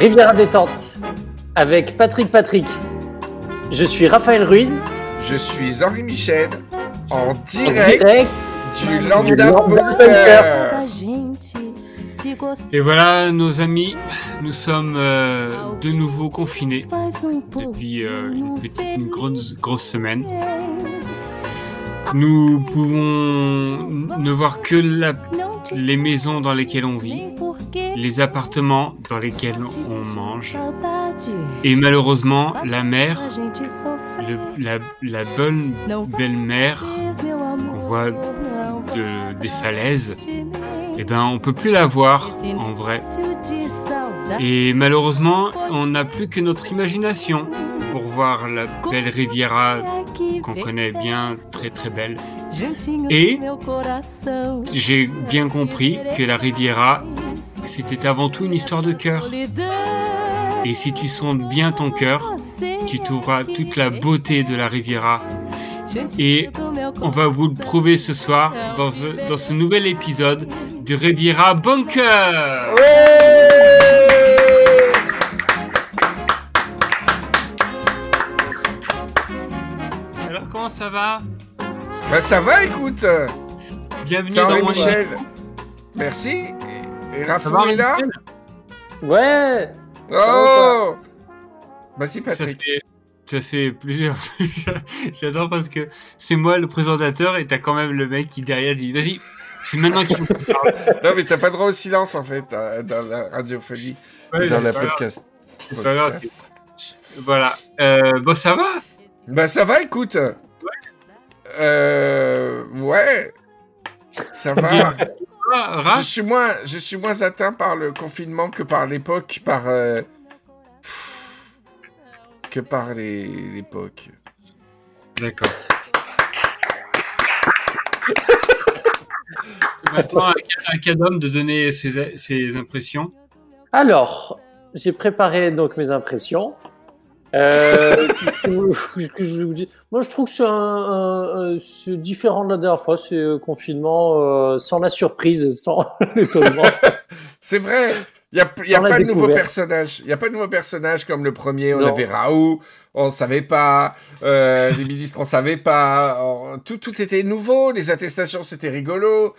Riviera détente avec Patrick Patrick. Je suis Raphaël Ruiz. Je suis Henri Michel en direct, du Lambda, Lambda Bunker. Et voilà, nos amis, nous sommes euh, de nouveau confinés depuis euh, une petite, une grosse, grosse semaine. Nous pouvons ne voir que la- les maisons dans lesquelles on vit, les appartements dans lesquels on mange, et malheureusement la mère, la bonne belle-mère qu'on voit de, des falaises, eh ben on peut plus la voir en vrai. Et malheureusement, on n'a plus que notre imagination pour voir la belle Riviera qu'on connaît bien, très très belle. Et J'ai bien compris que la Riviera, c'était avant tout une histoire de cœur. Et si tu sondes bien ton cœur, tu trouveras toute la beauté de la Riviera. Et on va vous le prouver ce soir dans ce, nouvel épisode de Riviera Bunker. Alors ça va Bah ça va, écoute. Bienvenue dans mon Michel. Merci. Et, et Ça Rafou va, est là Ouais. Oh Vas-y, Ça Patrick. fait, ça fait plusieurs. J'adore parce que c'est moi le présentateur et t'as quand même le mec qui derrière dit Vas-y, c'est maintenant qu'il faut. que tu parles. Non, mais t'as pas droit au silence, en fait, euh, dans la radiophonie. Ouais, dans la pas grave. podcast. Voilà. Euh, bon, ça va? Bah ça va, écoute. Euh... Ouais. Ça va. Ah, je suis moins, je suis moins atteint par le confinement que par l'époque, par euh, que par les- l'époque. D'accord. Maintenant, à, à Cadom de donner ses, ses impressions. Alors, j'ai préparé donc mes impressions. Euh, que- que je vous dis? Moi, je trouve que c'est un, un- un- c'est différent de la dernière fois. C'est euh, confinement euh, sans la surprise, sans l'étonnement. C'est vrai. Il n'y a, y a pas de nouveaux personnages. Il n'y a pas de nouveaux personnages comme le premier. On Non. avait Raoult, on ne savait pas. Les ministres, on ne savait pas. On- tout, tout était nouveau. Les attestations, c'était rigolo.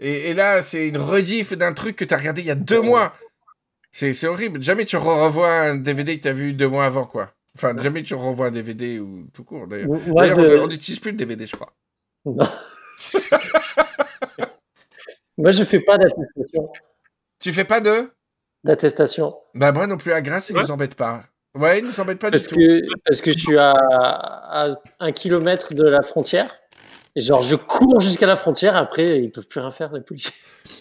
Et, et là, c'est une rediff d'un truc que tu as regardé il y a deux mois. C'est horrible. Jamais tu re- revois un DVD que tu as vu deux mois avant, quoi. Enfin, jamais tu revois un DVD ou tout court, d'ailleurs. De- on n'utilise plus le DVD, je crois. Non. Moi, je fais pas d'attestation. Tu fais pas de? D'attestation. Bah, moi non plus, à Grasse, ils Ouais. nous embêtent pas. Ouais, ils nous embêtent pas Parce du tout. que, parce que je suis à, à un kilomètre de la frontière. Et genre, je cours jusqu'à la frontière. Après, ils peuvent plus rien faire, les policiers.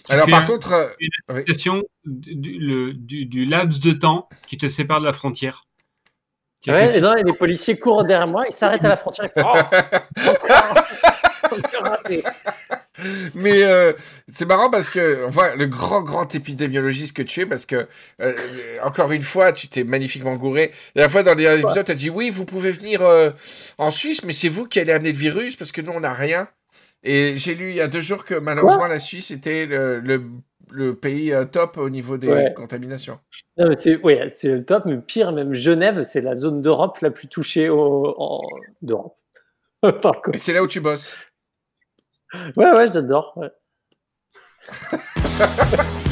Alors, par un- contre, euh, Question du- le- du, du laps de temps qui te sépare de la frontière. Ouais, et, non, et les policiers courent derrière moi. Ils s'arrêtent à la frontière. Ils font, Oh, encore, encore raté. Mais euh, c'est marrant parce que, enfin, le grand, grand épidémiologiste que tu es, parce que, euh, encore une fois, tu t'es magnifiquement gouré. La fois, dans les épisodes, tu as dit oui, vous pouvez venir euh, en Suisse, mais c'est vous qui allez amener le virus parce que nous, on n'a rien. Et j'ai lu il y a deux jours que malheureusement, la Suisse était le, le, le pays euh, top au niveau des Ouais. contaminations. Non, mais c'est ouais, c'est le top. Mais pire, même Genève, c'est la zone d'Europe la plus touchée au, en, d'Europe. Par Et contre. c'est là où tu bosses. Ouais, ouais, j'adore. ouais.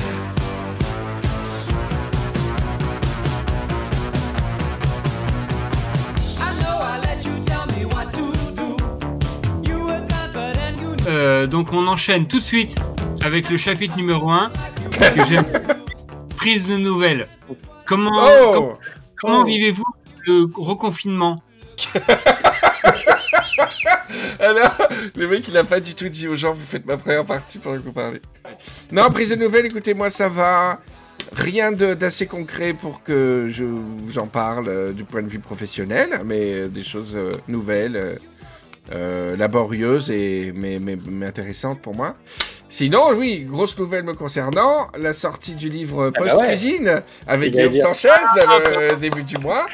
Euh, donc on enchaîne tout de suite avec le chapitre numéro 1 que j'aime. Prise de nouvelles. Comment, Oh com- comment Oh. vivez-vous le reconfinement? Alors, le mec, il a pas du tout dit aux gens, vous faites ma première partie pendant que vous parlez. Non, prise de nouvelles, écoutez, moi, ça va. Rien d'assez concret pour que je j'en parle euh, du point de vue professionnel, mais euh, des choses euh, nouvelles, laborieuses et mais, mais, mais intéressantes pour moi. Sinon, oui, grosse nouvelle me concernant, la sortie du livre Ah bah Post-Cuisine avec Guillaume dire. Sanchez le début du mois.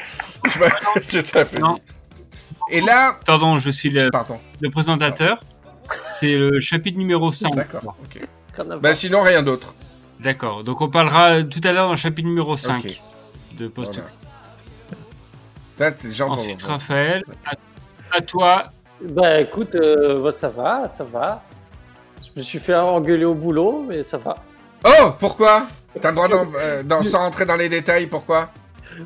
Je Non. Et là, Pardon, je suis le, pardon, le présentateur. C'est le chapitre numéro 5. d'accord, ok. Rien à Bah sinon, rien d'autre. D'accord. Donc on parlera tout à l'heure dans le chapitre numéro 5. Ok. de post Voilà. Ensuite, Raphaël, à, à toi. Bah écoute, euh, bah, ça va, ça va. Je me suis fait engueuler au boulot, mais ça va. Oh, pourquoi? T'as le droit d'en- euh, sans rentrer dans les détails, pourquoi?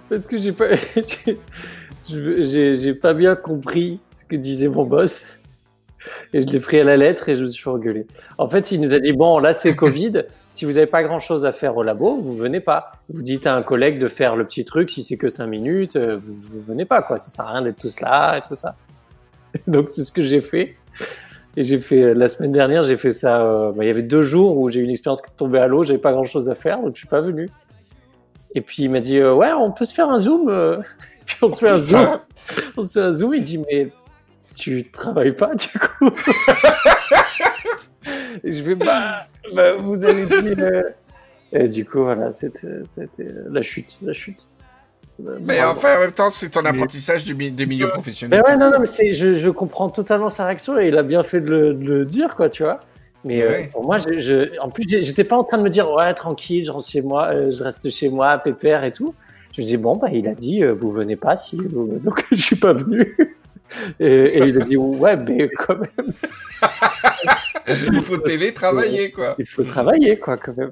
Parce que j'ai pas, j'ai- pas bien compris ce que disait mon boss. Et je l'ai pris à la lettre et je me suis fait engueuler. En fait, il nous a dit bon, là c'est Covid. si vous n'avez pas grand chose à faire au labo, vous venez pas. Vous dites à un collègue de faire le petit truc. Si c'est que 5 minutes, euh, vous, vous venez pas quoi. Ça sert à rien d'être tous là et tout ça. Donc c'est ce que j'ai fait. Et j'ai fait euh, la semaine dernière, j'ai fait ça. euh, bah, il y avait deux jours où j'ai eu une expérience qui tombée à l'eau. J'avais pas grand chose à faire, donc je suis pas venu. Et puis il m'a dit euh, ouais, on peut se faire un zoom. Puis on se fait un zoom. On se fait un zoom. Il dit mais tu travailles pas du coup? Et je vais bah, bah, vous avez dit. Et du coup voilà, c'était c'était la chute, la chute. Mais enfin, en même temps, c'est ton apprentissage du des milieux professionnels. Mais ouais, non, non, mais je, je comprends totalement sa réaction et il a bien fait de le, de le dire, quoi, tu vois. Mais euh, Ouais. pour moi, je, je- en plus, j'étais pas en train de me dire, ouais, tranquille, je rentre chez moi, euh, je reste chez moi, pépère et tout. Je me dis, bon, bah, il a dit, euh, vous venez pas, si, vous- donc je suis pas venu. Et, et il a dit, ouais, mais quand même, Il faut télétravailler, quoi. il faut travailler, quoi, quand même.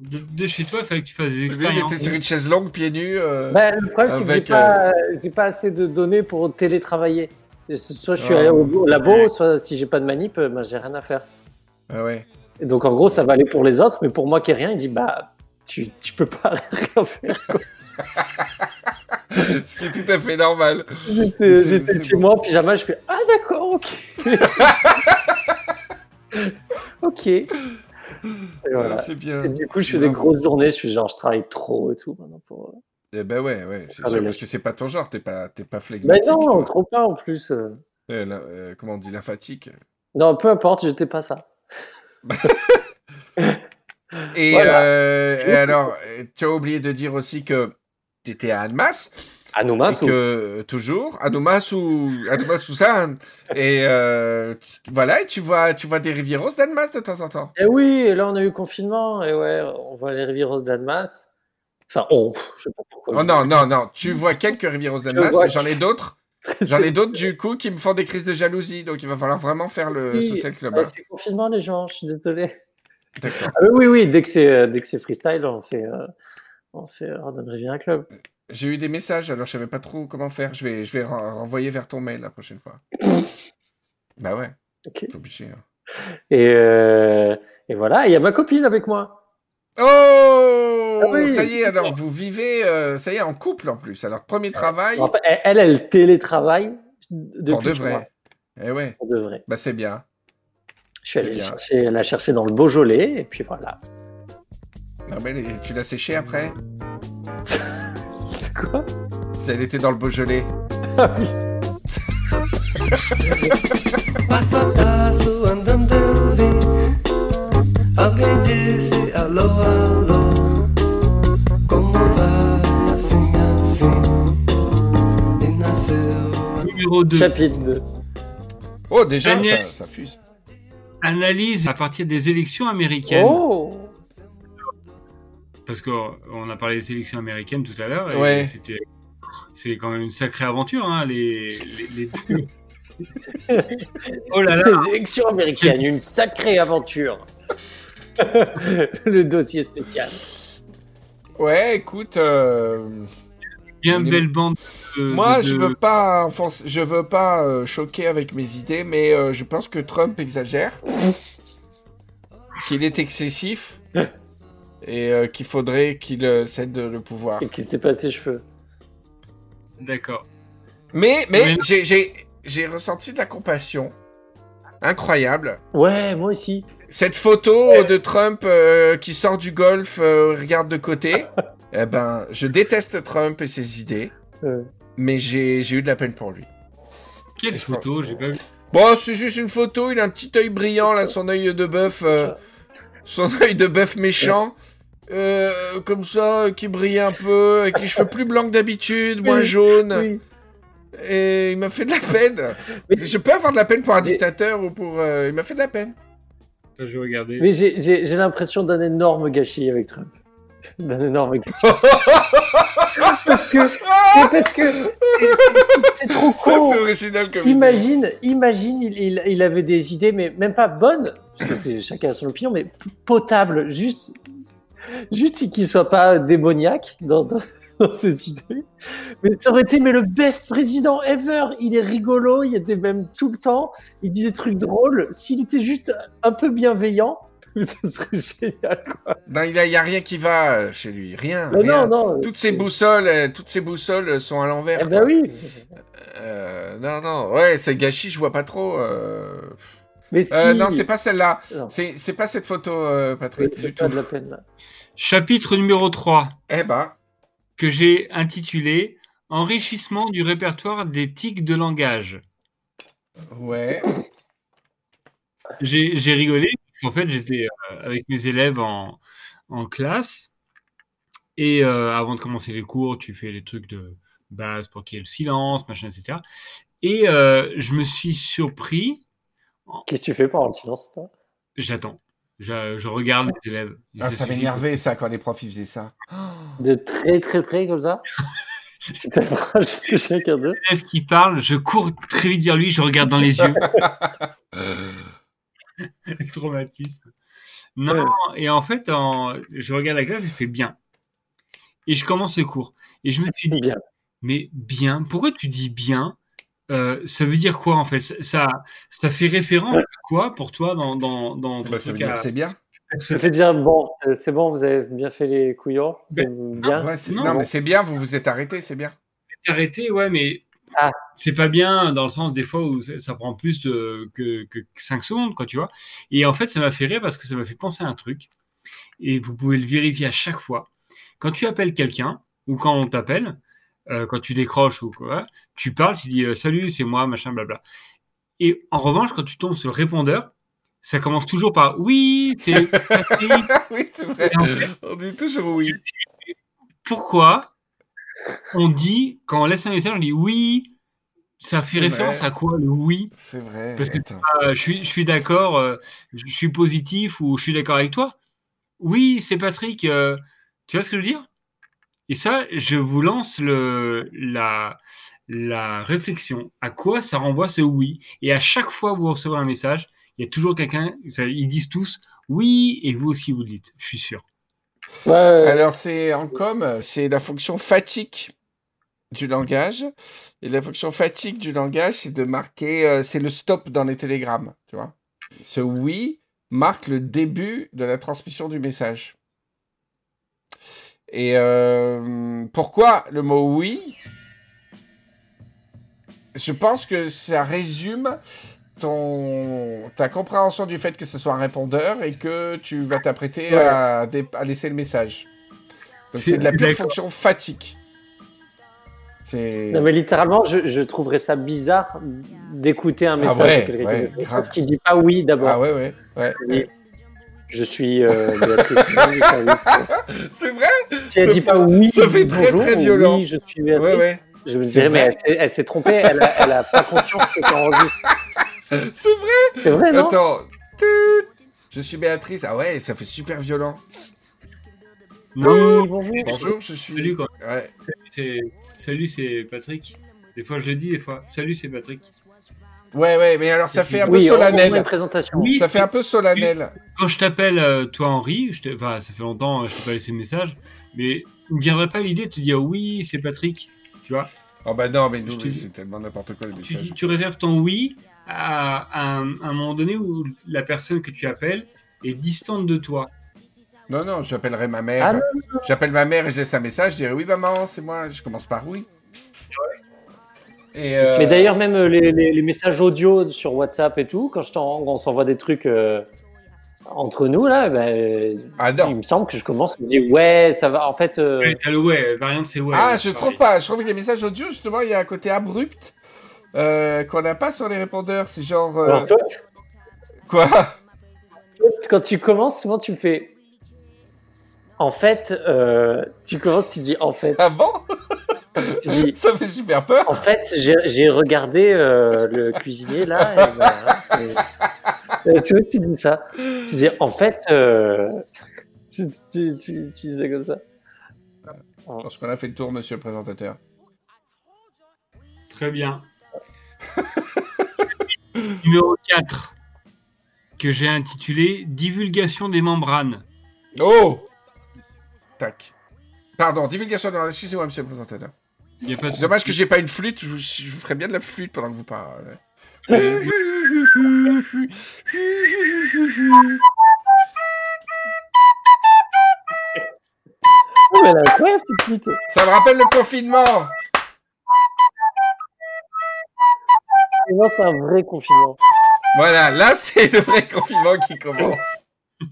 De, de chez toi, il fallait que tu fasses des Il expériences. était sur une chaise longue, pieds nus. euh, Bah, le problème, c'est que j'ai pas, j'ai pas assez de données pour télétravailler. Soit je suis Ah. au, au labo, Ouais. soit si j'ai pas de manip, euh, bah, j'ai rien à faire. Ah ouais. Et donc en gros, ça va aller pour les autres, mais pour moi qui ai rien, il dit bah tu, tu peux pas rien faire. quoi. Ce qui est tout à fait normal. J'étais chez bon. moi en pyjama, je fais ah d'accord, ok. ok. Voilà. Ah, C'est bien. Et du coup, je fais des grosses journées, je suis genre je travaille trop et tout maintenant pour. Eh ben ouais, ouais, c'est Ah, sûr, mais parce que c'est pas ton genre, t'es pas, t'es pas Mais flegmatique. non, toi. trop pas en plus. euh. Euh, la- euh, comment on dit, la fatigue? Non, peu importe, j'étais pas ça. Et, Voilà. euh, et alors, euh, tu as oublié de dire aussi que t'étais à Annemasse, Et que euh, toujours, ça, hein. et euh, tu- voilà, et tu vois, tu vois des rivieros d'Annemasse de temps en temps. Et oui, et là on a eu confinement, et ouais, on voit les Rivieros d'Annemasse. Enfin, on, pff, je sais pas pourquoi. Oh non, non, non, tu vois quelques rivieros d'Annemasse, vois mais j'en ai d'autres, j'en ai d'autres du coup qui me font des crises de jalousie, donc il va falloir vraiment faire le Oui, social club. Ouais, hein. c'est confinement les gens, je suis désolé. D'accord. Ah oui, oui, oui, dès que c'est euh, dès que c'est freestyle, on fait euh, on fait Riviera Club. J'ai eu des messages, alors je savais pas trop comment faire. Je vais, je vais ren- renvoyer vers ton mail la prochaine fois. bah ouais, Ok. c'est obligé. hein. Et euh, et voilà, il y a ma copine avec moi. Oh Ah oui. Ça y est, alors vous vivez, euh, ça y est, en couple en plus. Alors premier travail Alors, elle, elle, elle télétravaille depuis pour de vrai. Eh ouais, Pour de vrai. bah c'est bien. Je suis allé chercher, la chercher dans le Beaujolais, et puis voilà. Non, mais les- tu l'as séché après? Quoi Si Elle était dans le Beaujolais. Ah oui. Passo a passo andando vem Alguém disse alô, alô Como vai assim, assim E nasceu Numéro 2. Chapitre 2. Oh, déjà, ça fuse. Analyse à partir des élections américaines. Oh Parce qu'on a parlé des élections américaines tout à l'heure. et Ouais. C'était. C'est quand même une sacrée aventure, hein, les, les, les deux. oh là là, Les élections américaines, une sacrée aventure. le dossier spécial. Ouais, écoute, euh, bien Les- belle bande. de- moi de- je veux pas, je veux pas euh, choquer avec mes idées, mais euh, je pense que Trump exagère, qu'il est excessif et euh, qu'il faudrait qu'il euh, cède le pouvoir. Et qui s'est passé cheveux. D'accord. Mais, mais Mais- j'ai- j'ai j'ai ressenti de la compassion incroyable. Ouais, moi aussi. Cette photo de Trump euh, qui sort du golf, euh, regarde de côté. eh ben, je déteste Trump et ses idées, Euh, mais j'ai j'ai eu de la peine pour lui. Quelle photo J'ai pas vu. Bon, c'est juste une photo, il a un petit œil brillant, là, son œil de bœuf, euh, son œil de bœuf méchant, euh, comme ça, qui brille un peu, avec les cheveux plus blancs que d'habitude, moins Oui, jaunes, oui. et il m'a fait de la peine. Mais- Je peux avoir de la peine pour un Mais- dictateur ou pour... euh, il m'a fait de la peine. Je vais regarder. Mais j'ai- j'ai j'ai l'impression d'un énorme gâchis avec Trump. d'un énorme parce que mais parce que c'est- c'est trop Ça, con. c'est original comme idée. Imagine, imagine, il, il, il avait des idées, mais même pas bonnes, parce que c'est chacun a son opinion, mais potables, juste, juste qu'il soit pas démoniaque dans, dans, dans ses idées. Mais ça aurait été mais le best président ever. Il est rigolo, il y a des mêmes tout le temps, il dit des trucs drôles. S'il était juste un peu bienveillant, ça serait génial. Quoi. Non, il n'y a, rien qui va euh, chez lui. Rien. Non, non. Toutes ces boussoles, euh, toutes boussoles sont à l'envers. Eh ben oui. Euh, non, non. Ouais, c'est gâchis, je vois pas trop. euh. Mais si. Euh, non, c'est pas celle-là. C'est pas cette photo, euh, Patrick, C'est du pas tout. de la peine. là. Chapitre numéro 3, Eh ben, que j'ai intitulé Enrichissement du répertoire des tics de langage. ouais. J'ai j'ai rigolé parce qu'en fait, j'étais euh, avec mes élèves en, en classe. Et euh, avant de commencer les cours, tu fais les trucs de base pour qu'il y ait le silence, machin, etc. Et euh, je me suis surpris. Qu'est-ce que tu fais pendant le silence, toi? J'attends. Je, je regarde les élèves. Ah, ça m'énervait, ça, quand les profs, ils faisaient ça. De très très près comme ça? C'est la phrase de chacun d'eux? L'élève qui parle, je cours très vite vers lui, je regarde dans les yeux. Le traumatisme. Non, et en fait, en- je regarde la classe et je fais bien. Et je commence le cours. Et je me suis dit, Bien. mais bien, pourquoi tu dis bien Euh, Ça veut dire quoi en fait? Ça, ça, fait référence à quoi pour toi dans, dans, dans ton Bah, ça veut dire c'est bien. Ça fait dire, bon, c'est bon, vous avez bien fait les couillons. C'est bien. Ouais, c'est- Non, mais c'est bien, vous vous êtes arrêté, c'est bien. T'arrêter, ouais, mais Ah. c'est pas bien dans le sens des fois où ça, ça prend plus de, que, que 5 secondes, quoi, tu vois. Et en fait, ça m'a fait rire parce que ça m'a fait penser à un truc. Et vous pouvez le vérifier à chaque fois. Quand tu appelles quelqu'un, ou quand on t'appelle, euh, quand tu décroches ou quoi, tu parles, tu dis euh, salut, c'est moi, machin, blabla. Et en revanche, quand tu tombes sur le répondeur, ça commence toujours par oui, c'est oui, c'est vrai. Et en fait, On dit toujours oui. pourquoi on dit, quand on laisse un message, on dit oui, ça fait référence vrai. à quoi le oui? C'est vrai. Parce que. Euh, je suis, je suis d'accord, euh, je suis positif ou je suis d'accord avec toi. Oui, c'est Patrick, euh, tu vois ce que je veux dire? Et ça, je vous lance le, la, la réflexion. À quoi ça renvoie ce oui? Et à chaque fois que vous recevez un message, il y a toujours quelqu'un, ils disent tous oui, et vous aussi vous le dites, je suis sûr. Ouais, Alors, c'est en com, c'est la fonction fatigue du langage. Et la fonction fatigue du langage, c'est de marquer, euh, c'est le stop dans les télégrammes, tu vois. Ce oui marque le début de la transmission du message. Et euh, pourquoi le mot oui Je pense que ça résume ton, ta compréhension du fait que ce soit un répondeur et que tu vas t'apprêter Ouais. à, à laisser le message. Donc c'est de la pure fonction fatigue. Non, mais littéralement, je, je trouverais ça bizarre d'écouter un message Ah ouais, de quelqu'un ouais, qui- grave. qui dit pas oui d'abord. Ah ouais, ouais, ouais. Je suis euh. C'est vrai? Si elle Ça dit fait- pas oui, ça fait très, bonjour, très violent. Oui, je suis Béatrice. Ouais, ouais. Je me C'est dirais, mais elle s'est- trompée, elle a, elle a pas conscience que tu enregistres. C'est vrai? C'est vrai, non? Attends. Je suis Béatrice. Ah ouais, ça fait super violent. Non, Oui, bonjour. Bonjour, je suis... salut quoi. Ouais. Salut, c'est Patrick. Des fois je le dis, des fois, salut, c'est Patrick. Ouais, ouais, mais alors ça fait un peu Oui, une solennel. présentation. Oui, Ça fait un peu solennel. quand je t'appelle, euh, toi Henri, je enfin, ça fait longtemps, euh, je t'ai pas laissé de message, mais il me viendrait pas l'idée de te dire oui, c'est Patrick, tu vois. Oh bah non, mais nous, c'est tellement n'importe quoi les Tu, messages. dis- tu réserves ton oui à, à un, à un moment donné où la personne que tu appelles est distante de toi. Non, non, j'appellerai ma mère. Ah non, J'appelle ma mère et je laisse un message. Je dirai oui, maman, c'est moi. Je commence par oui. Et euh, Mais d'ailleurs, même euh, les, les- les messages audio sur WhatsApp et tout, quand je t'en- on s'envoie des trucs euh, entre nous, là, ben, Ah il me semble que je commence à me dire, ouais, ça va. En fait, euh, Ouais, t'as le ouais, la variante c'est ouais. ah, ouais, je pareil. trouve pas. Je trouve que les messages audio, justement, il y a un côté abrupt euh, qu'on n'a pas sur les répondeurs. C'est genre. euh, alors toi, Quoi? quand tu commences, souvent tu me fais. En fait, euh, tu commences, tu dis en fait, Ah bon? Tu dis Ça fait super peur. en fait, j'ai regardé euh, le cuisinier là. Et Euh, tu vois, tu dis ça. Tu dis en fait, euh, tu, tu, tu, tu disais comme ça. Je pense qu'on a fait le tour, monsieur le présentateur. Très bien. Numéro 4, que j'ai intitulé Divulgation des membranes. Oh Tac. Pardon, divulgation de... Excusez-moi, monsieur le présentateur. Y a pas de C'est dommage que j'ai pas une flûte, je, je vous ferais bien de la flûte pendant que vous parlez. Oh, mais elle a incroyable cette flûte. Ça me rappelle le confinement Et non, c'est un vrai confinement. Voilà, là c'est le vrai confinement qui commence.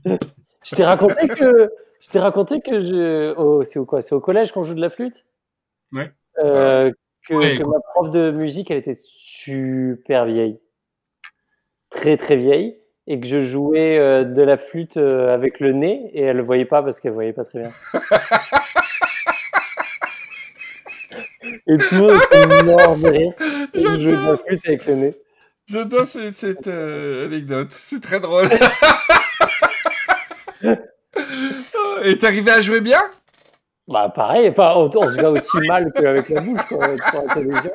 Je t'ai raconté que. Je t'ai raconté que je. oh, c'est au quoi? C'est au collège qu'on joue de la flûte? Ouais. Euh, que, Ouais, que quoi. ma prof de musique, elle était super vieille. Très très vieille. Et que je jouais euh, de la flûte euh, avec le nez et elle le voyait pas parce qu'elle voyait pas très bien. et tout le monde était mort de rire. Et je jouais de la flûte avec le nez. J'adore cette, cette, anecdote, c'est très drôle. Et t'arrivais à jouer bien? Bah pareil, enfin, on, on se voit aussi mal qu'avec la bouche sur la télévision.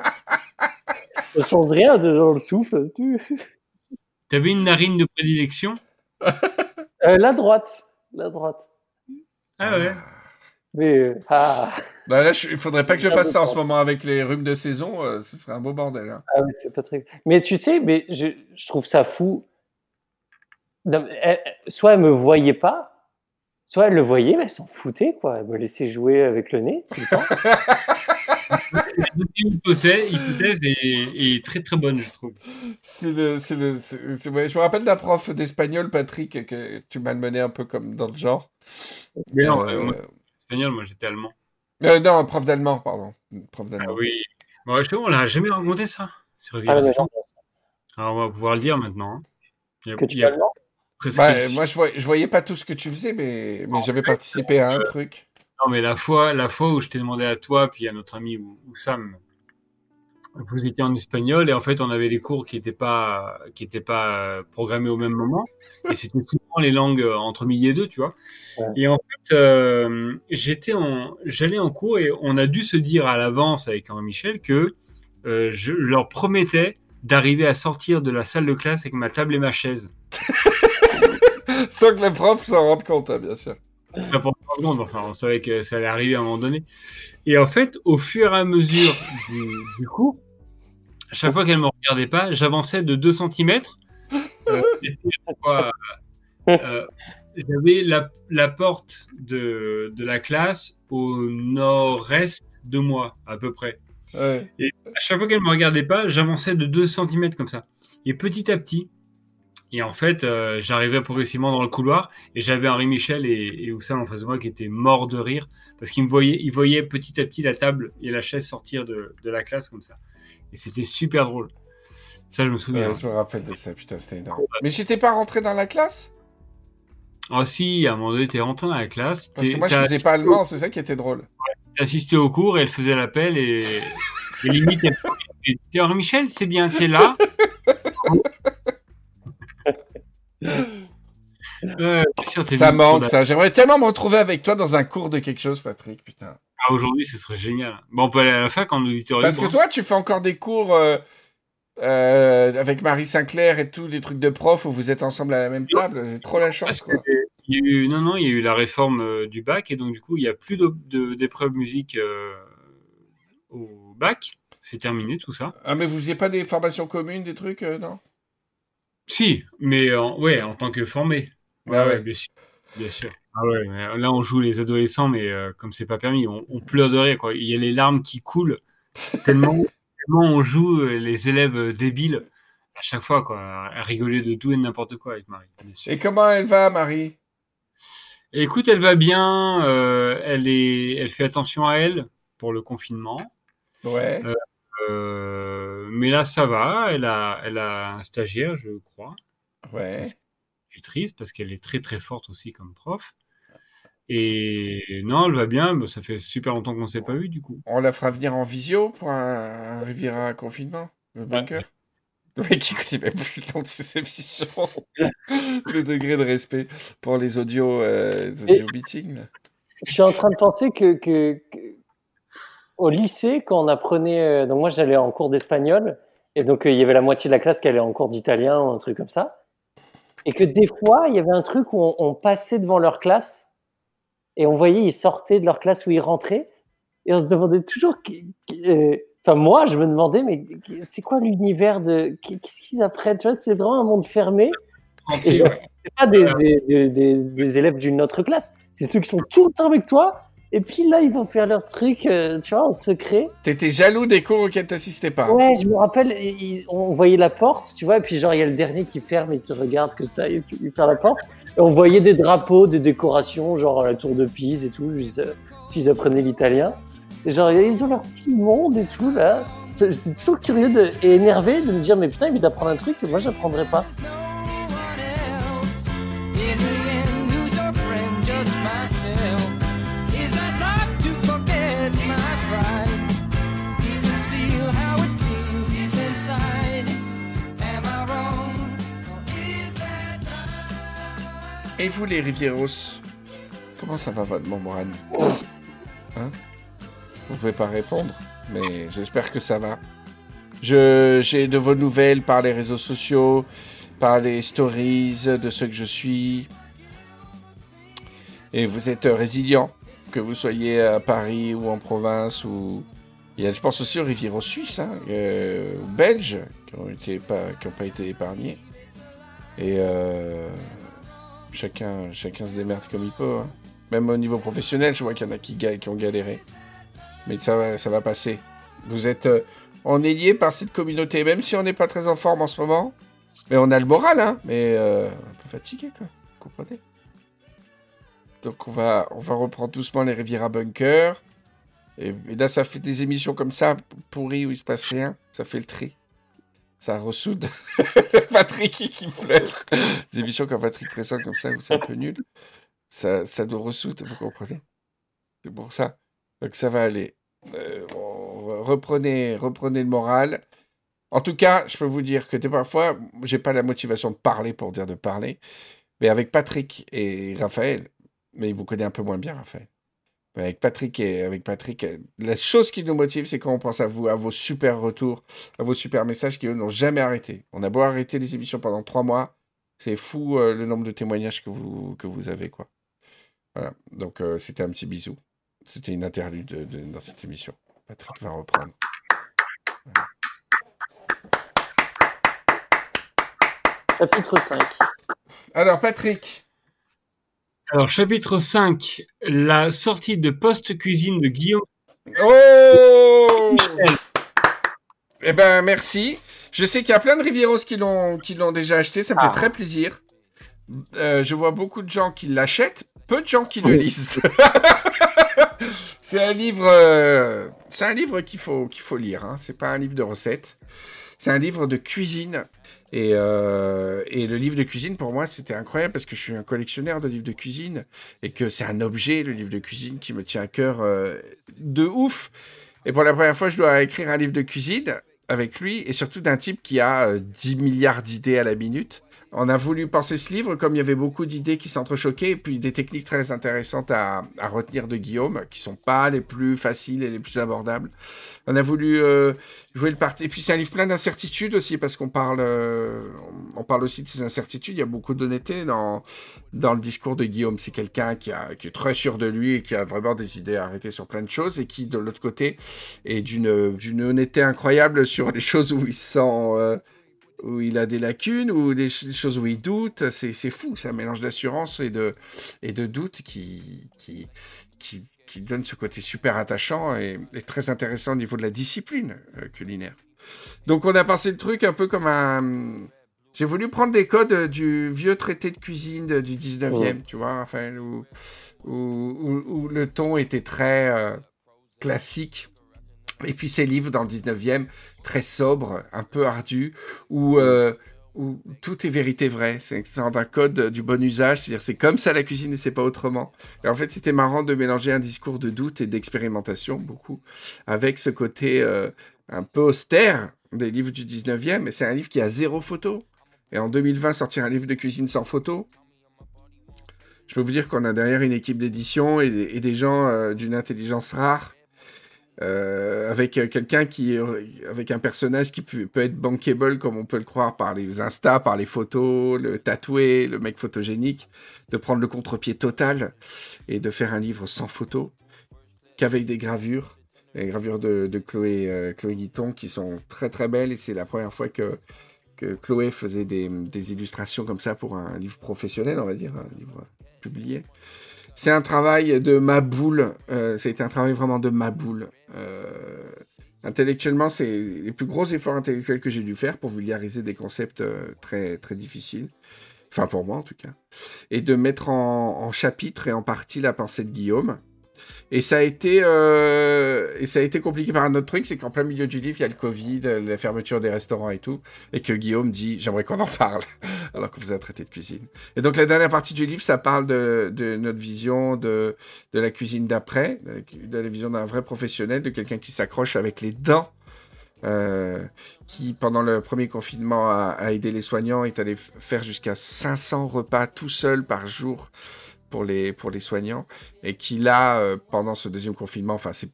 Ça change rien dans le souffle. Tu... T'avais une narine de prédilection? Euh, la droite, la droite. Ah ouais. Mais euh, ah, bah là, je- il faudrait pas que je fasse ça en ce moment avec les rhumes de saison, euh, ce serait un beau bordel. hein. ah oui, c'est pas très. Mais tu sais, mais je, je trouve ça fou. Non, mais elle- elle- soit elle me voyait pas, soit elle le voyait, mais elle s'en foutait quoi. Elle me laissait jouer avec le nez. tout le temps. Une hypothèse, hypothèse est, est très très bonne, je trouve. C'est le, c'est le, ouais, je me rappelle d'un prof d'espagnol, Patrick, que tu m'as mené un peu comme dans le genre. Mais non, Euh, moi, espagnol, moi j'étais allemand. euh, non, prof d'allemand, pardon. Prof d'allemand. Ah oui. Bon, justement, on l'a jamais raconté ça. Sur Ah, Alors on va pouvoir le dire maintenant. hein. Il y a, que tu il y a Bah, moi, je, voyais, je voyais pas tout ce que tu faisais, mais, mais j'avais participé à un truc. Non, mais la fois, la fois où je t'ai demandé à toi, puis à notre ami Ou- Oussam, vous étiez en espagnol et en fait on avait les cours qui n'étaient pas, qui étaient pas euh, programmés au même moment et c'était souvent les langues euh, entre midi et deux, tu vois. Ouais. Et en fait, euh, j'étais en, j'allais en cours et on a dû se dire à l'avance avec Henri-Michel que euh, je, je leur promettais d'arriver à sortir de la salle de classe avec ma table et ma chaise. Sans que les profs s'en rendent compte, hein, bien sûr. Pas pour enfin, on savait que ça allait arriver à un moment donné. Et en fait, au fur et à mesure du, du cours, à chaque fois qu'elle me regardait pas, j'avançais de 2 cm. J'avais la, la porte de, de la classe au nord-est de moi, à peu près. Ouais. À chaque fois qu'elle me regardait pas, j'avançais de 2 cm comme ça. Et petit à petit, et en fait, euh, j'arrivais progressivement dans le couloir et j'avais Henri Michel et, et Oussam en face de moi qui étaient morts de rire parce qu'ils me voyaient, ils voyaient petit à petit la table et la chaise sortir de, de la classe comme ça. Et c'était super drôle. Ça, je me souviens. Ouais, je me rappelle de ça, putain, c'était énorme. Mais j'étais pas rentré dans la classe? Oh si, à un moment donné, t'es rentré dans la classe. Parce que moi, je faisais pas allemand, c'est ça qui était drôle. t'as assisté au cours et elle faisait l'appel et, et limite, elle Henri Michel, c'est bien, t'es là? Sûr, Ça manque, ça. J'aimerais tellement me retrouver avec toi dans un cours de quelque chose, Patrick, putain. Ah, aujourd'hui, ce serait génial. Bon, on peut aller à la fac en auditeur Parce que libre, toi, tu fais encore des cours euh, euh, avec Marie Sinclair et tout, des trucs de prof où vous êtes ensemble à la même table. J'ai trop la chance, que quoi. il y a eu, non, non, il y a eu la réforme euh, du bac et donc du coup, il n'y a plus d'épreuves musique au bac. C'est terminé tout ça. Ah, mais vous faisiez pas des formations communes, des trucs, non? Si, mais en, ouais, en tant que formé. Ah ouais. bien sûr. Bien sûr. Ah ouais, mais là, on joue les adolescents, mais euh, comme c'est pas permis, on, on pleure de rire. Quoi. Il y a les larmes qui coulent tellement, tellement on joue euh, les élèves euh, débiles à chaque fois, quoi, à rigoler de tout et de n'importe quoi avec Marie. Et comment elle va, Marie? Écoute, elle va bien. euh, elle est, elle fait attention à elle pour le confinement. Ouais. Euh, mais là, ça va. Elle a, elle a un stagiaire, je crois, Ouais. tutrice, parce qu'elle est très très forte aussi comme prof. Et non, elle va bien. Bah, ça fait super longtemps qu'on ne s'est pas vu, du coup. On la fera venir en visio pour un, un Riviera confinement, le bunker. Le mec qui connaît même plus le nom de ses émissions. le degré de respect pour les audios, euh, les audio meetings. Je suis en train de penser que, que- que- au lycée, quand on apprenait, euh, donc moi j'allais en cours d'espagnol, et donc euh, il y avait la moitié de la classe qui allait en cours d'italien ou un truc comme ça, et que des fois il y avait un truc où on, on passait devant leur classe et on voyait ils sortaient de leur classe où ils rentraient, et on se demandait toujours, qui- qui- euh, enfin moi je me demandais mais c'est quoi l'univers de, qu'est-ce qu'ils apprennent, tu vois, c'est vraiment un monde fermé. C'est pas des, des, des, des- des élèves d'une autre classe, c'est ceux qui sont tout le temps avec toi. Et puis là, ils vont faire leur truc, euh, tu vois, en secret. T'étais jaloux des cours auxquels t'assistais pas. Ouais, je me rappelle, ils- on voyait la porte, tu vois, et puis genre, il y a le dernier qui ferme, il te regarde que ça, il, il ferme la porte. Et on voyait des drapeaux, des décorations, genre la tour de Pise et tout, euh, s'ils apprenaient l'italien. Et genre, ils ont leur petit monde et tout, là. J'étais toujours curieux de, et énervé de me dire, mais putain, ils apprennent un truc que moi, j'apprendrais pas. Et vous, les Rivieros Comment ça va, votre membrane Hein Vous pouvez pas répondre, mais j'espère que ça va. Je, j'ai de vos nouvelles par les réseaux sociaux, par les stories de ceux que je suis. Et vous êtes résilient, que vous soyez à Paris ou en province ou. Il y a, je pense aussi aux Rivieros suisses, hein, euh, ou belges, qui n'ont été pas, qui ont pas été épargnés. Et euh, chacun, chacun se démerde comme il peut. hein. Même au niveau professionnel, je vois qu'il y en a qui, qui ont galéré. Mais ça va, ça va passer. Vous êtes, euh, on par cette communauté, même si on n'est pas très en forme en ce moment. Mais on a le moral, hein. Mais euh, un peu fatigué, quoi. Vous comprenez? Donc on va, on va reprendre doucement les Riviera Bunker. Et, et là, ça fait des émissions comme ça, pourries, où il se passe rien. Ça fait le tri. Ça ressoude. Patrick qui, pleure. Des émissions comme Patrick présente comme ça, où c'est un peu nul. Ça, ça nous ressoute, vous comprenez? C'est pour ça. Donc ça va aller. Euh, on- reprenez, reprenez le moral. En tout cas, je peux vous dire que des parfois, j'ai pas la motivation de parler pour dire de parler. Mais avec Patrick et Raphaël, mais il vous connaît un peu moins bien, Raphaël. Mais avec Patrick et avec Patrick, euh, la chose qui nous motive, c'est quand on pense à vous, à vos super retours, à vos super messages qui eux n'ont jamais arrêté. On a beau arrêter les émissions pendant trois mois, c'est fou euh, le nombre de témoignages que vous, que vous avez, quoi. Voilà. Donc euh, c'était un petit bisou. C'était une interlude de- de- dans cette émission. Patrick va reprendre. Chapitre 5. Alors Patrick, Alors, chapitre 5, la sortie de post-cuisine de Guillaume Oh Michel. Eh ben merci. Je sais qu'il y a plein de Rivieros qui l'ont qui l'ont déjà acheté, ça me Ah. fait très plaisir. Euh, je vois beaucoup de gens qui l'achètent, peu de gens qui le lisent. c'est un livre, euh, c'est un livre qu'il faut qu'il faut lire. Hein. C'est pas un livre de recettes, c'est un livre de cuisine. Et, euh, et le livre de cuisine, pour moi, c'était incroyable parce que je suis un collectionneur de livres de cuisine et que c'est un objet, le livre de cuisine, qui me tient à cœur euh, de ouf. Et pour la première fois, je dois écrire un livre de cuisine avec lui et surtout d'un type qui a euh, 10 milliards d'idées à la minute. On a voulu penser ce livre comme il y avait beaucoup d'idées qui s'entrechoquaient et puis des techniques très intéressantes à, à retenir de Guillaume qui sont pas les plus faciles et les plus abordables. On a voulu euh, jouer le parti. Et puis c'est un livre plein d'incertitudes aussi parce qu'on parle, euh, on parle aussi de ces incertitudes. Il y a beaucoup d'honnêteté dans dans le discours de Guillaume. C'est quelqu'un qui est très sûr de lui et qui a vraiment des idées arrêtées sur plein de choses et qui de l'autre côté est d'une d'une honnêteté incroyable sur les choses où il se sent euh, où il a des lacunes ou des ch- choses où il doute. C'est c'est fou. C'est un mélange d'assurance et de et de doute qui qui qui qui donne ce côté super attachant et, et très intéressant au niveau de la discipline euh, culinaire. Donc on a pensé le truc un peu comme un... J'ai voulu prendre des codes du vieux traité de cuisine du 19e, tu vois, Raphaël, où, où, où- où le ton était très euh, classique. Et puis ces livres dans le 19e, très sobres, un peu ardus, où, euh, où tout est vérité vraie. C'est un code du bon usage, c'est-à-dire c'est comme ça la cuisine et c'est pas autrement. Et en fait, c'était marrant de mélanger un discours de doute et d'expérimentation, beaucoup, avec ce côté euh, un peu austère des livres du 19e, mais c'est un livre qui a zéro photo. Et en 2020, sortir un livre de cuisine sans photo, je peux vous dire qu'on a derrière une équipe d'édition et, des gens euh, d'une intelligence rare, euh, avec quelqu'un qui, avec un personnage qui peut, être bankable comme on peut le croire par les Insta, par les photos, le tatoué, le mec photogénique, de prendre le contre-pied total et de faire un livre sans photo, qu'avec des gravures, les gravures de, Chloé, euh, Chloé Guiton qui sont très très belles et c'est la première fois que Chloé faisait des, illustrations comme ça pour un livre professionnel, on va dire, un livre publié. C'est un travail de ma boule. Euh, C'était un travail vraiment de ma boule. Euh, intellectuellement, c'est les plus gros efforts intellectuels que j'ai dû faire pour vulgariser des concepts euh, très, très difficiles. Enfin, pour moi, en tout cas. Et de mettre en chapitre et en partie la pensée de Guillaume. Et ça a été, euh, et ça a été compliqué par un autre truc, c'est qu'en plein milieu du livre, il y a le Covid, la fermeture des restaurants et tout, et que Guillaume dit, j'aimerais qu'on en parle, alors que vous avez traité de cuisine. Et donc la dernière partie du livre, ça parle de, notre vision de, de la cuisine d'après, de la vision d'un vrai professionnel, de quelqu'un qui s'accroche avec les dents euh, qui, pendant le premier confinement, a, a, aidé les soignants, est allé faire jusqu'à 500 repas tout seul par jour pour les, pour les soignants, et qui là, euh, pendant ce deuxième confinement, enfin cette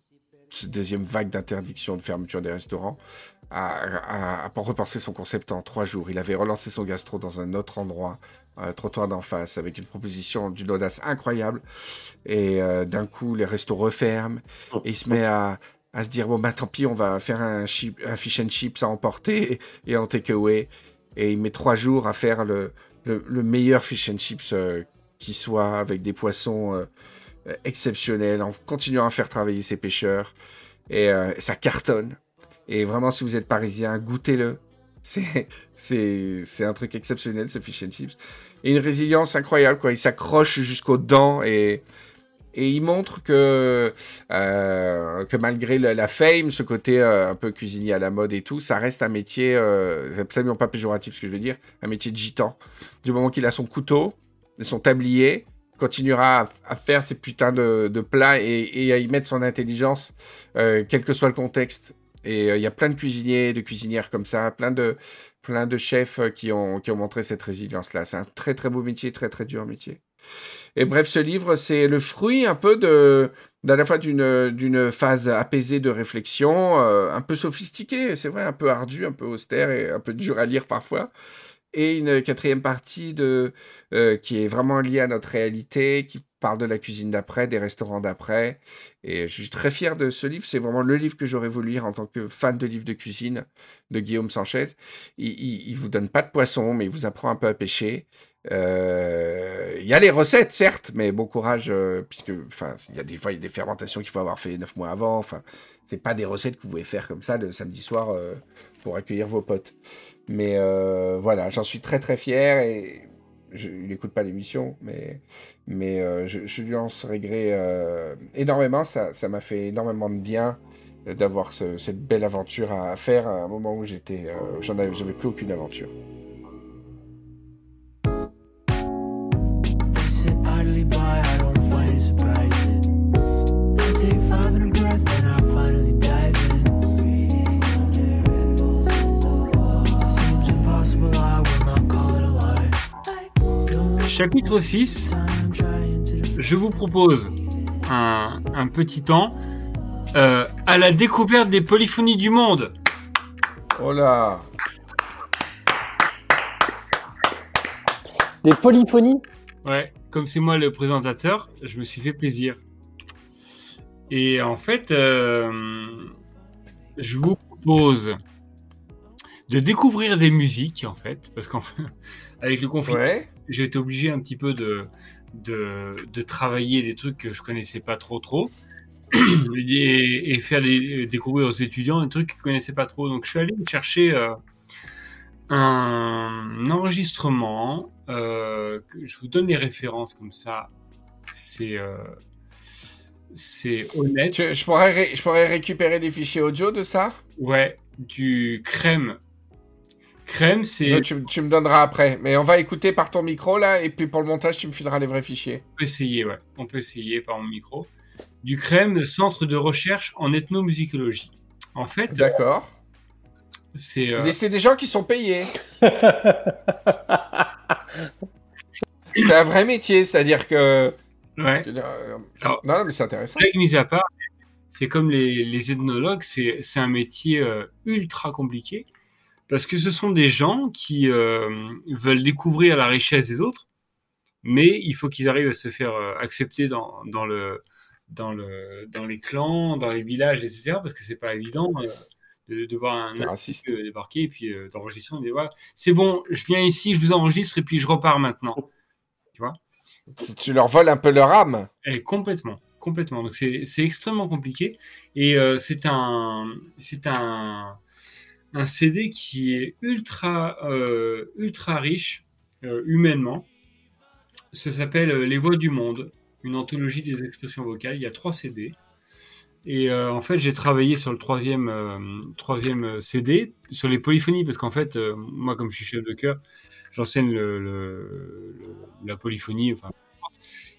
deuxième vague d'interdiction de fermeture des restaurants, a, a, repensé son concept en trois jours. Il avait relancé son gastro dans un autre endroit, euh, trottoir d'en face, avec une proposition d'une audace incroyable. Et euh, d'un coup, les restos referment, et il se met à, à se dire bon bah tant pis, on va faire un, un fish and chips à emporter et en takeaway. Et il met trois jours à faire le, le, le meilleur fish and chips euh, qui soit avec des poissons euh, exceptionnels, en continuant à faire travailler ses pêcheurs. Et euh, ça cartonne. Et vraiment, si vous êtes parisien, goûtez-le. C'est, un truc exceptionnel, ce fish and chips. Et une résilience incroyable, quoi. Il s'accroche jusqu'aux dents et, et il montre que, euh, malgré la, fame, ce côté un peu cuisinier à la mode et tout, ça reste un métier, euh, absolument pas péjoratif ce que je veux dire, un métier de gitan. Du moment qu'il a son couteau, son tablier, continuera à, faire ces putains de, plats et, à y mettre son intelligence, euh, quel que soit le contexte. Et euh, il y a plein de cuisiniers, de cuisinières comme ça, plein de, plein de chefs euh, qui ont, qui ont montré cette résilience-là. C'est un très très beau métier, très très dur métier. Et bref, ce livre, c'est le fruit un peu de, la fois d'une, phase apaisée de réflexion, un peu sophistiquée, c'est vrai, un peu ardu, un peu austère et un peu dur à lire parfois, et une quatrième partie de, euh, qui est vraiment liée à notre réalité, qui parle de la cuisine d'après, des restaurants d'après. Et je suis très fier de ce livre. C'est vraiment le livre que j'aurais voulu lire en tant que fan de livres de cuisine de Guillaume Sanchez. Il, il, vous donne pas de poisson, mais il vous apprend un peu à pêcher. Euh, il y a les recettes, certes, mais bon courage, euh, puisque, il y a des fois, y a des fermentations qu'il faut avoir fait neuf mois avant. Enfin, c'est pas des recettes que vous pouvez faire comme ça le samedi soir pour accueillir vos potes. Mais euh, voilà, j'en suis très très fier et je, il n'écoute pas l'émission, mais, mais euh, je, lui en serais gré euh, énormément. Ça, m'a fait énormément de bien d'avoir ce, cette belle aventure à faire à un moment où j'étais, j'en avais, plus aucune aventure. Chapitre 6, je vous propose un, petit temps euh, à la découverte des polyphonies du monde. Oh là Des polyphonies? Ouais, comme c'est moi le présentateur, je me suis fait plaisir. Et en fait, euh, je vous propose de découvrir des musiques, en fait, parce qu'avec le conflit, j'ai été obligé un petit peu de, de, travailler des trucs que je connaissais pas trop trop et, faire découvrir aux étudiants des trucs qu'ils connaissaient pas trop. Donc je suis allé chercher euh, un enregistrement. Euh, que je vous donne les références comme ça. C'est euh, c'est honnête. je, pourrais je pourrais récupérer des fichiers audio de ça? Ouais, du crème Crème, c'est. Tu, me donneras après. Mais on va écouter par ton micro là, et puis pour le montage, tu me fileras les vrais fichiers. On peut essayer, ouais. On peut essayer par mon micro. Du crème, centre de recherche en ethnomusicologie. En fait, D'accord. c'est euh, Mais c'est des gens qui sont payés. c'est un vrai métier, c'est-à-dire que. ouais. euh, Alors- non, non, mais c'est intéressant. Mise à part, c'est comme les, les ethnologues, c'est c'est un métier euh, ultra compliqué parce que ce sont des gens qui euh, veulent découvrir la richesse des autres, mais il faut qu'ils arrivent à se faire euh, accepter dans, dans le dans le dans les clans, dans les villages, etc. Parce que c'est pas évident euh, de, de voir un raciste. débarquer et puis euh, d'enregistrer. On dit voilà, c'est bon, je viens ici, je vous enregistre et puis je repars maintenant. Si tu leur voles un peu leur âme. Et complètement, complètement. Donc c'est c'est extrêmement compliqué et euh, c'est un c'est un un CD qui est ultra euh, ultra riche euh, humainement. Ça s'appelle euh, Les Voix du Monde, une anthologie des expressions vocales. Il y a trois CD. Et en fait, j'ai travaillé sur le troisième, troisième CD, sur les polyphonies, parce qu'en fait, moi, comme je suis chef de chœur, j'enseigne la polyphonie.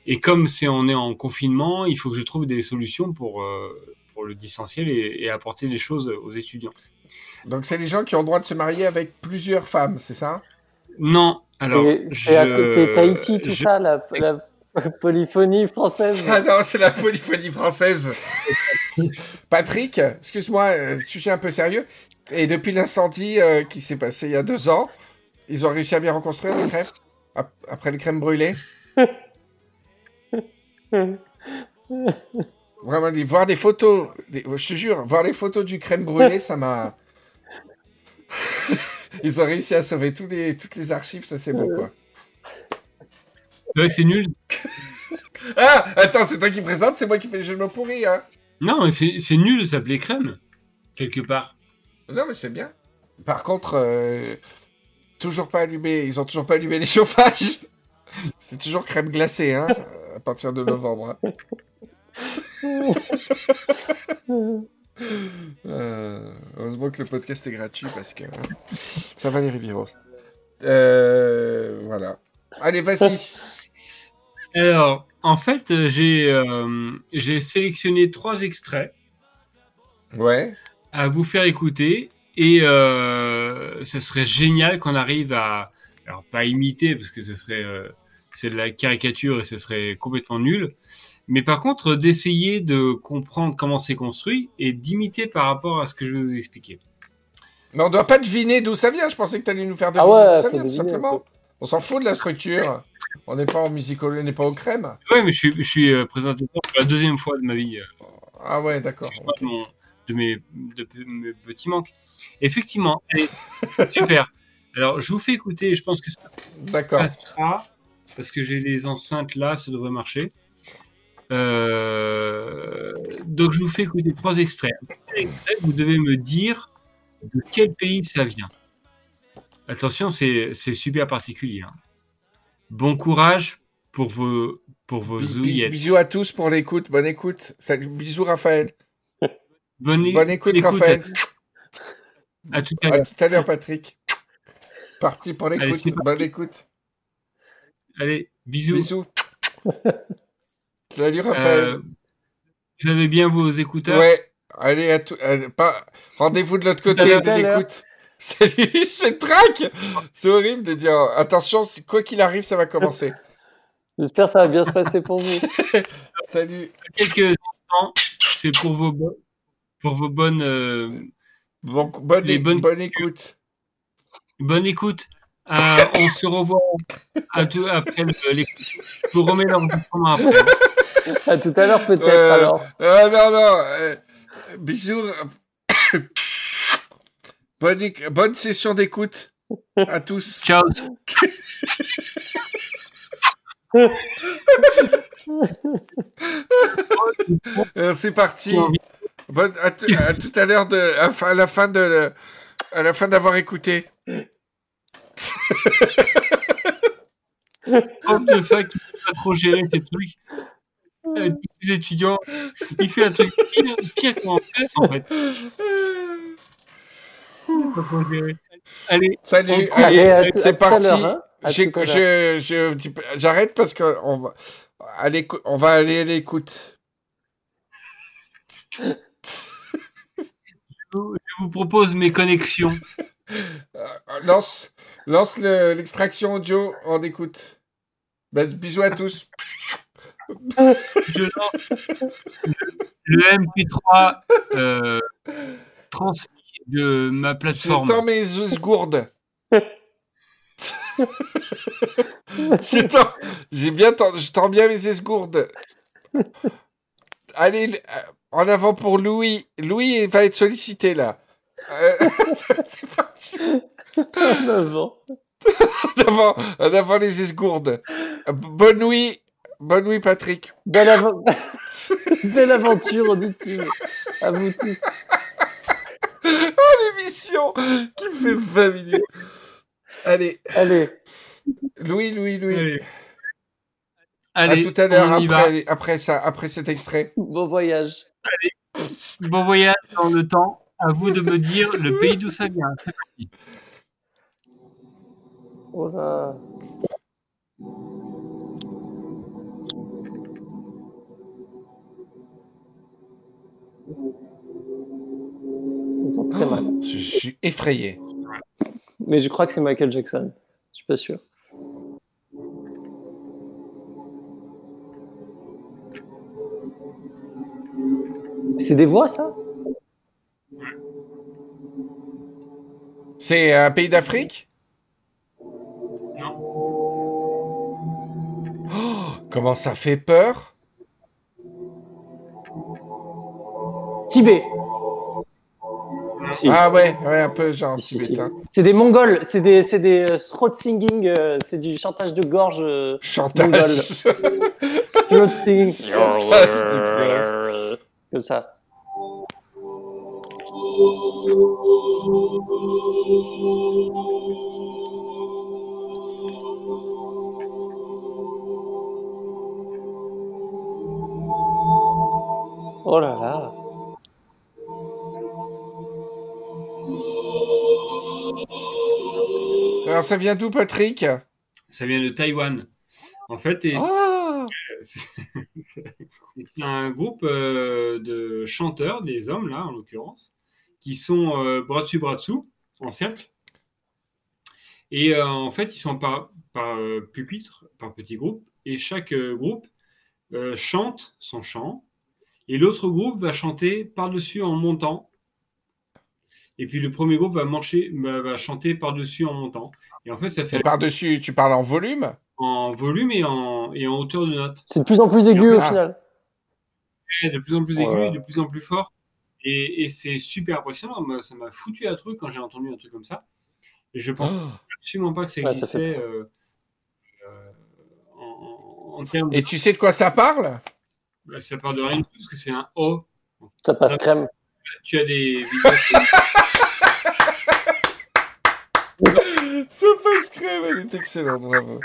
Et comme on est en confinement, il faut que je trouve des solutions pour, pour le distanciel et apporter des choses aux étudiants. Donc, c'est les gens qui ont le droit de se marier avec plusieurs femmes, c'est ça? Non, alors. Et C'est à- je- c'est Tahiti, tout je- ça, la, la polyphonie française? Ah non, c'est la polyphonie française. Patrick, excuse-moi, euh, sujet un peu sérieux. Et depuis l'incendie euh, qui s'est passé il y a deux ans, ils ont réussi à bien reconstruire les crèmes Ap- Après les crèmes brûlées? Vraiment, voir des photos, des- je te jure, voir les photos du crème brûlée, ça m'a. Ils ont réussi à sauver tous les, toutes les archives, ça c'est beau quoi. C'est vrai que c'est nul. Ah Attends, c'est toi qui présente, c'est moi qui fais le jeu de mots pourri, hein Non, mais c'est c'est nul de s'appeler crème, quelque part. Non, mais c'est bien. Par contre, euh, toujours pas allumé, ils ont toujours pas allumé les chauffages. C'est toujours crème glacée, hein, à partir de novembre. hein. Euh, heureusement que le podcast est gratuit parce que hein, ça va les Riviros. Euh, voilà. Allez, vas-y. Alors, en fait, euh, j'ai euh, j'ai sélectionné trois extraits Ouais. à vous faire écouter et ce serait génial qu'on arrive à alors pas imiter parce que ce serait c'est de la caricature et ce serait complètement nul mais par contre d'essayer de comprendre comment c'est construit et d'imiter par rapport à ce que je vais vous expliquer. Mais on doit pas deviner d'où ça vient. Je pensais que tu allais nous faire Ah deviner ouais, d'où ça vient, tout deviner simplement. On s'en fout de la structure. On n'est pas en musicologie, on n'est pas au crème. Ouais, mais je suis, je suis euh, présentateur pour la deuxième fois de ma vie. euh, Ah ouais, d'accord. Excuse-moi de, mes, de mes petits manques. Effectivement, allez, super. Alors, je vous fais écouter, je pense que ça passera, parce que j'ai les enceintes là, ça devrait marcher. Euh, donc, je vous fais écouter trois extraits. Vous devez me dire de quel pays ça vient. Attention, c'est super particulier. hein. Bon courage pour vos, pour vos ouillettes. Bisous à tous pour l'écoute. Bonne écoute. Bisous Raphaël. Bonne, Bonne écoute, écoute. Raphaël. À tout à À l'heure. tout à l'heure, Patrick. Parti pour l'écoute. Bonne écoute. Allez, bisous. Bisous. Salut Raphaël. Euh, vous avez bien vos écouteurs ouais. Allez, à tout. euh, pas... Rendez-vous de l'autre côté de l'écoute. Salut, c'est track. C'est horrible de dire attention, quoi qu'il arrive, ça va commencer. J'espère que ça va bien se passer pour vous. Salut. Quelques instants, c'est pour vos, bo- pour vos bonnes, euh, Bon, bonne, Les bonnes- bonne écoute. bonne écoute. Euh, on se revoit à tout, après l'écoute. Je vous remets l'enregistrement après. À tout à l'heure, peut-être, Euh, alors. Ah non, non. euh, bisous. bonne, éc- bonne session d'écoute à tous. Ciao. Alors, c'est parti. Bonne, à, tout à l'heure à la fin de à la fin d'avoir écouté. Prof de fac pas trop gérer ces trucs. Euh, tous les étudiants, il fait un truc pire, pire qu'en classe en fait. Pas trop gérer. Allez, Salut. Allez, c'est parti. hein. J'arrête parce que on va, l'écou- on va aller à l'écoute. je vous propose mes connexions. Euh, lance lance le- l'extraction audio, on écoute. Ben, bisous à tous. Je lance le MP3 euh, transmis de ma plateforme. J'entends mes gourdes. J'ai bien, je tends bien mes esgourdes. Allez, le- euh, en avant pour Louis. Louis va être sollicité là. Euh, C'est parti. En avant. En avant, en avant les esgourdes. Bonne nuit. Bonne nuit, Patrick. Belle, ava- Belle aventure auditive. À vous tous. Émission qui fait 20 minutes. Allez, Allez. Louis, Louis, Louis. Allez, À Allez, tout à l'heure après, après ça, après cet extrait. Bon voyage. Bon voyage dans le temps. À vous de me dire le pays d'où ça vient. Oh là. On très mal. Je suis effrayé. Mais je crois que c'est Michael Jackson. Je suis pas sûr. C'est des voix, ça? C'est un pays d'Afrique? Comment ça fait peur? Tibet. Si. Ah ouais, ouais, un peu genre Si, si, tibétain. C'est des Mongols, c'est des, c'est des euh, throat singing, euh, c'est du chantage de gorge. euh, Chantage. throat singing. Chantage de gorge. Comme ça. Oh là là. Alors ça vient d'où, Patrick? Ça vient de Taïwan. En fait, et- Oh c'est un groupe euh, de chanteurs, des hommes là en l'occurrence, qui sont euh, bras dessus bras dessous en cercle. Et euh, en fait, ils sont par, par euh, pupitre, par petits groupes, et chaque euh, groupe euh, chante son chant, et l'autre groupe va chanter par-dessus en montant. Et puis le premier groupe va, mancher- va, va chanter par-dessus en montant. Et en fait, ça fait par-dessus, tu parles en volume? En volume et en, et en hauteur de note. C'est de plus en plus aigu au final. Ouais, de plus en plus Ouais. aigu, et de plus en plus fort. Et, et c'est super impressionnant. Ça m'a foutu un truc quand j'ai entendu un truc comme ça. Et je pense Oh. absolument pas que ça Ouais, ça existait fait euh, euh, en, en- en termes. Et tu sais de quoi ça parle? Bah, ça part de rien parce que c'est un O. Ça passe crème. Tu as des. Ça passe crème, elle est excellente, bravo.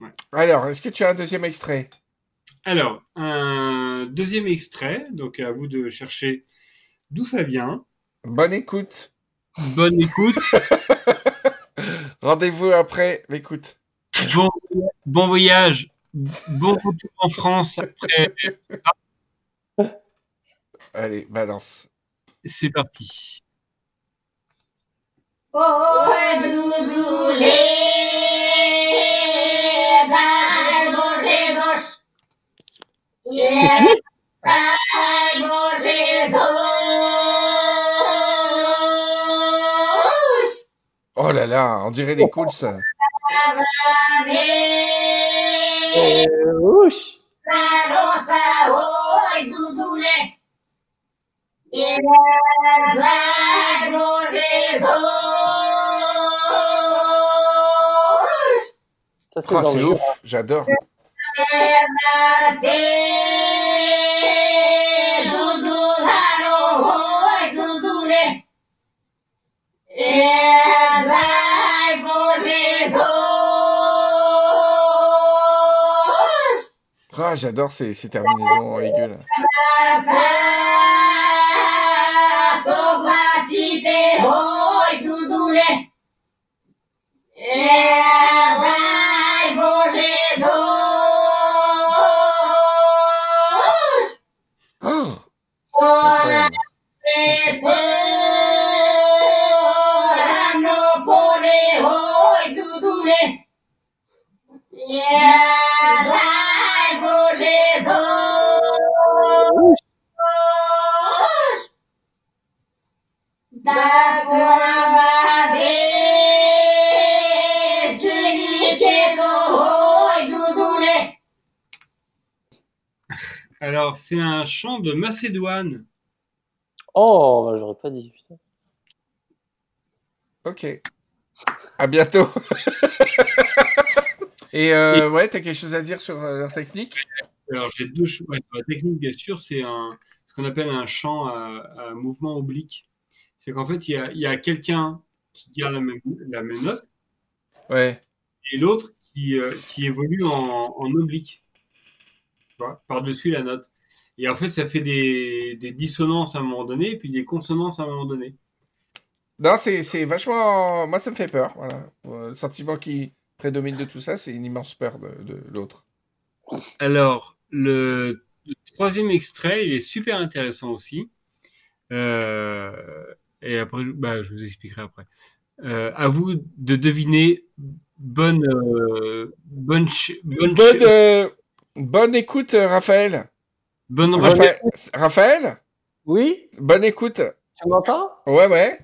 Ouais. Alors, est-ce que tu as un deuxième extrait? Alors, un deuxième extrait. Donc, à vous de chercher d'où ça vient. Bonne écoute. Bonne écoute. Rendez-vous après l'écoute. Bon, bon voyage. Bon retour en France après. Allez, balance. C'est parti. Oh là là, on dirait les coudes, ça. Ouch. Ça, c'est Oh, le ouf, j'adore. Ah, j'adore ces, terminaisons là. C'est un chant de Macédoine. Oh, bah, j'aurais pas dit. putain. Ok. À bientôt. Et euh, ouais, t'as quelque chose à dire sur euh, leur technique? Alors, j'ai deux choses. La technique, bien sûr, c'est un, ce qu'on appelle un chant à, à mouvement oblique. C'est qu'en fait, il y a, quelqu'un qui garde la même, la même note Ouais. et l'autre qui, euh, qui évolue en, en oblique, par-dessus la note. Et en fait, ça fait des, des dissonances à un moment donné, et puis des consonances à un moment donné. Non, c'est vachement. Moi, ça me fait peur. Voilà. Euh, Le sentiment qui prédomine de tout ça, c'est une immense peur de, de l'autre. Alors, le, le troisième extrait, il est super intéressant aussi. Euh, et après, je- bah, je vous expliquerai après. Euh, à vous de deviner bonne, euh, bonne, bonne, Bonne, euh, bonne écoute, Raphaël. Bonne Bonne Raphaël, Raphaël? Oui, Bonne écoute. tu m'entends? Ouais, ouais.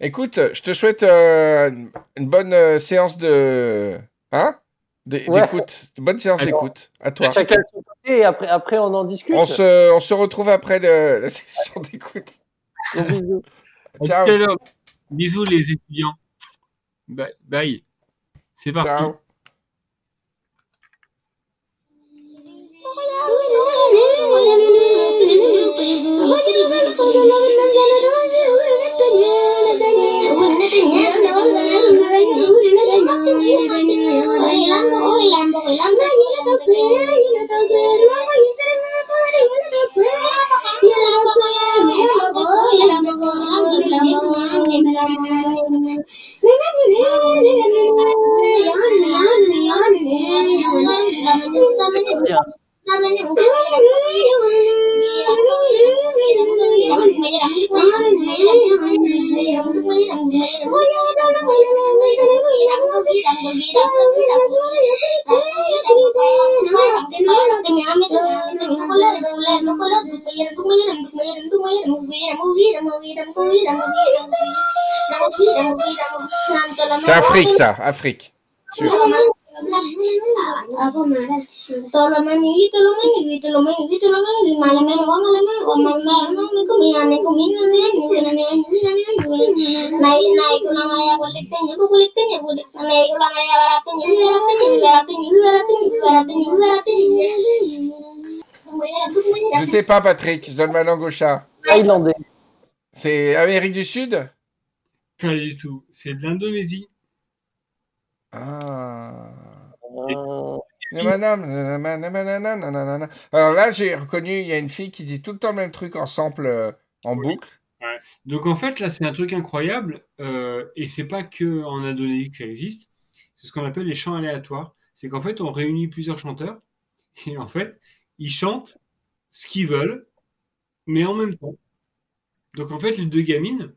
Écoute, je te souhaite euh, une- bonne euh, séance de. Hein? Ouais. D'écoute. Bonne séance d'écoute. À toi. Chacun de son côté et après, après on en discute. On se, on se retrouve après le- la session d'écoute. Bisous. Ciao. Bisous les étudiants. Bye. Bye. C'est parti. Ciao. Tiens. C'est Afrique, ça. Afrique. Je sais pas, Patrick. Je donne ma langue au chat. Thaïlandais. C'est Amérique du Sud? Pas du tout. C'est de l'Indonésie. Ah. Alors là, j'ai reconnu, il y a une fille qui dit tout le temps le même truc en sample, euh, en boucle. Donc en fait, là, c'est un truc incroyable. euh, et c'est pas que en Indonésie que ça existe. C'est ce qu'on appelle les chants aléatoires. C'est qu'en fait, on réunit plusieurs chanteurs. Et en fait, ils chantent ce qu'ils veulent, mais en même temps. Donc en fait, les deux gamines,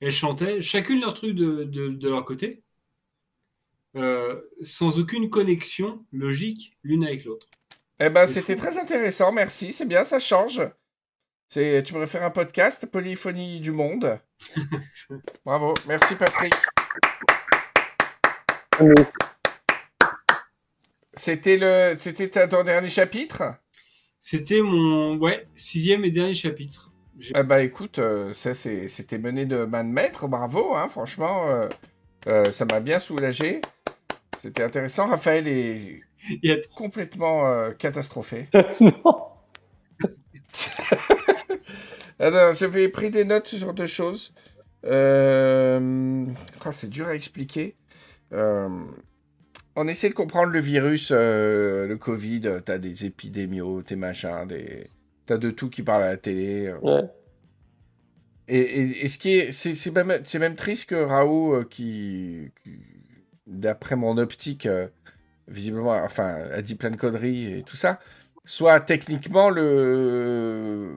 elles chantaient chacune leur truc de, de, de leur côté, euh, sans aucune connexion logique l'une avec l'autre. Eh ben, c'était très intéressant, merci, c'est bien, ça change. C'est, tu pourrais faire un podcast, Polyphonie du Monde? Bravo, merci Patrick. C'était le, c'était ta- ton dernier chapitre? C'était mon ouais, sixième et dernier chapitre. Eh ben, écoute, euh, ça c'était mené de main de maître, bravo, hein, franchement, euh, euh, ça m'a bien soulagé. C'était intéressant, Raphaël est Il a complètement euh, catastrophé. non. Alors, j'avais pris des notes sur deux choses. Euh... ah, c'est dur à expliquer. Euh, On essaie de comprendre le virus, euh, le Covid. T'as des épidémios, tes machins, des... t'as de tout qui parle à la télé. Ouais. Et, et- et ce qui est, c'est même, c'est même triste que Raoult, qui, qui, d'après mon optique, euh, visiblement, enfin, a dit plein de conneries et tout ça, soit techniquement le,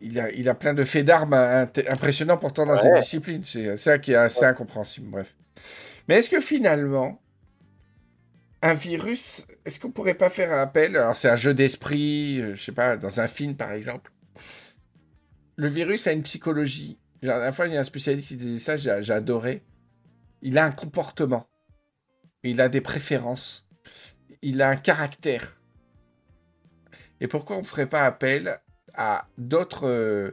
il a, il a plein de faits d'armes impressionnants pourtant dans Ouais. cette discipline. C'est ça qui est assez incompréhensible. Bref. Mais est-ce que finalement, un virus, est-ce qu'on pourrait pas faire appel Alors c'est un jeu d'esprit, euh, je sais pas, dans un film par exemple. Le virus a une psychologie. La dernière fois, il y a un spécialiste qui disait ça, j'ai adoré. Il a un comportement. Il a des préférences. Il a un caractère. Et pourquoi on ne ferait pas appel à d'autres euh,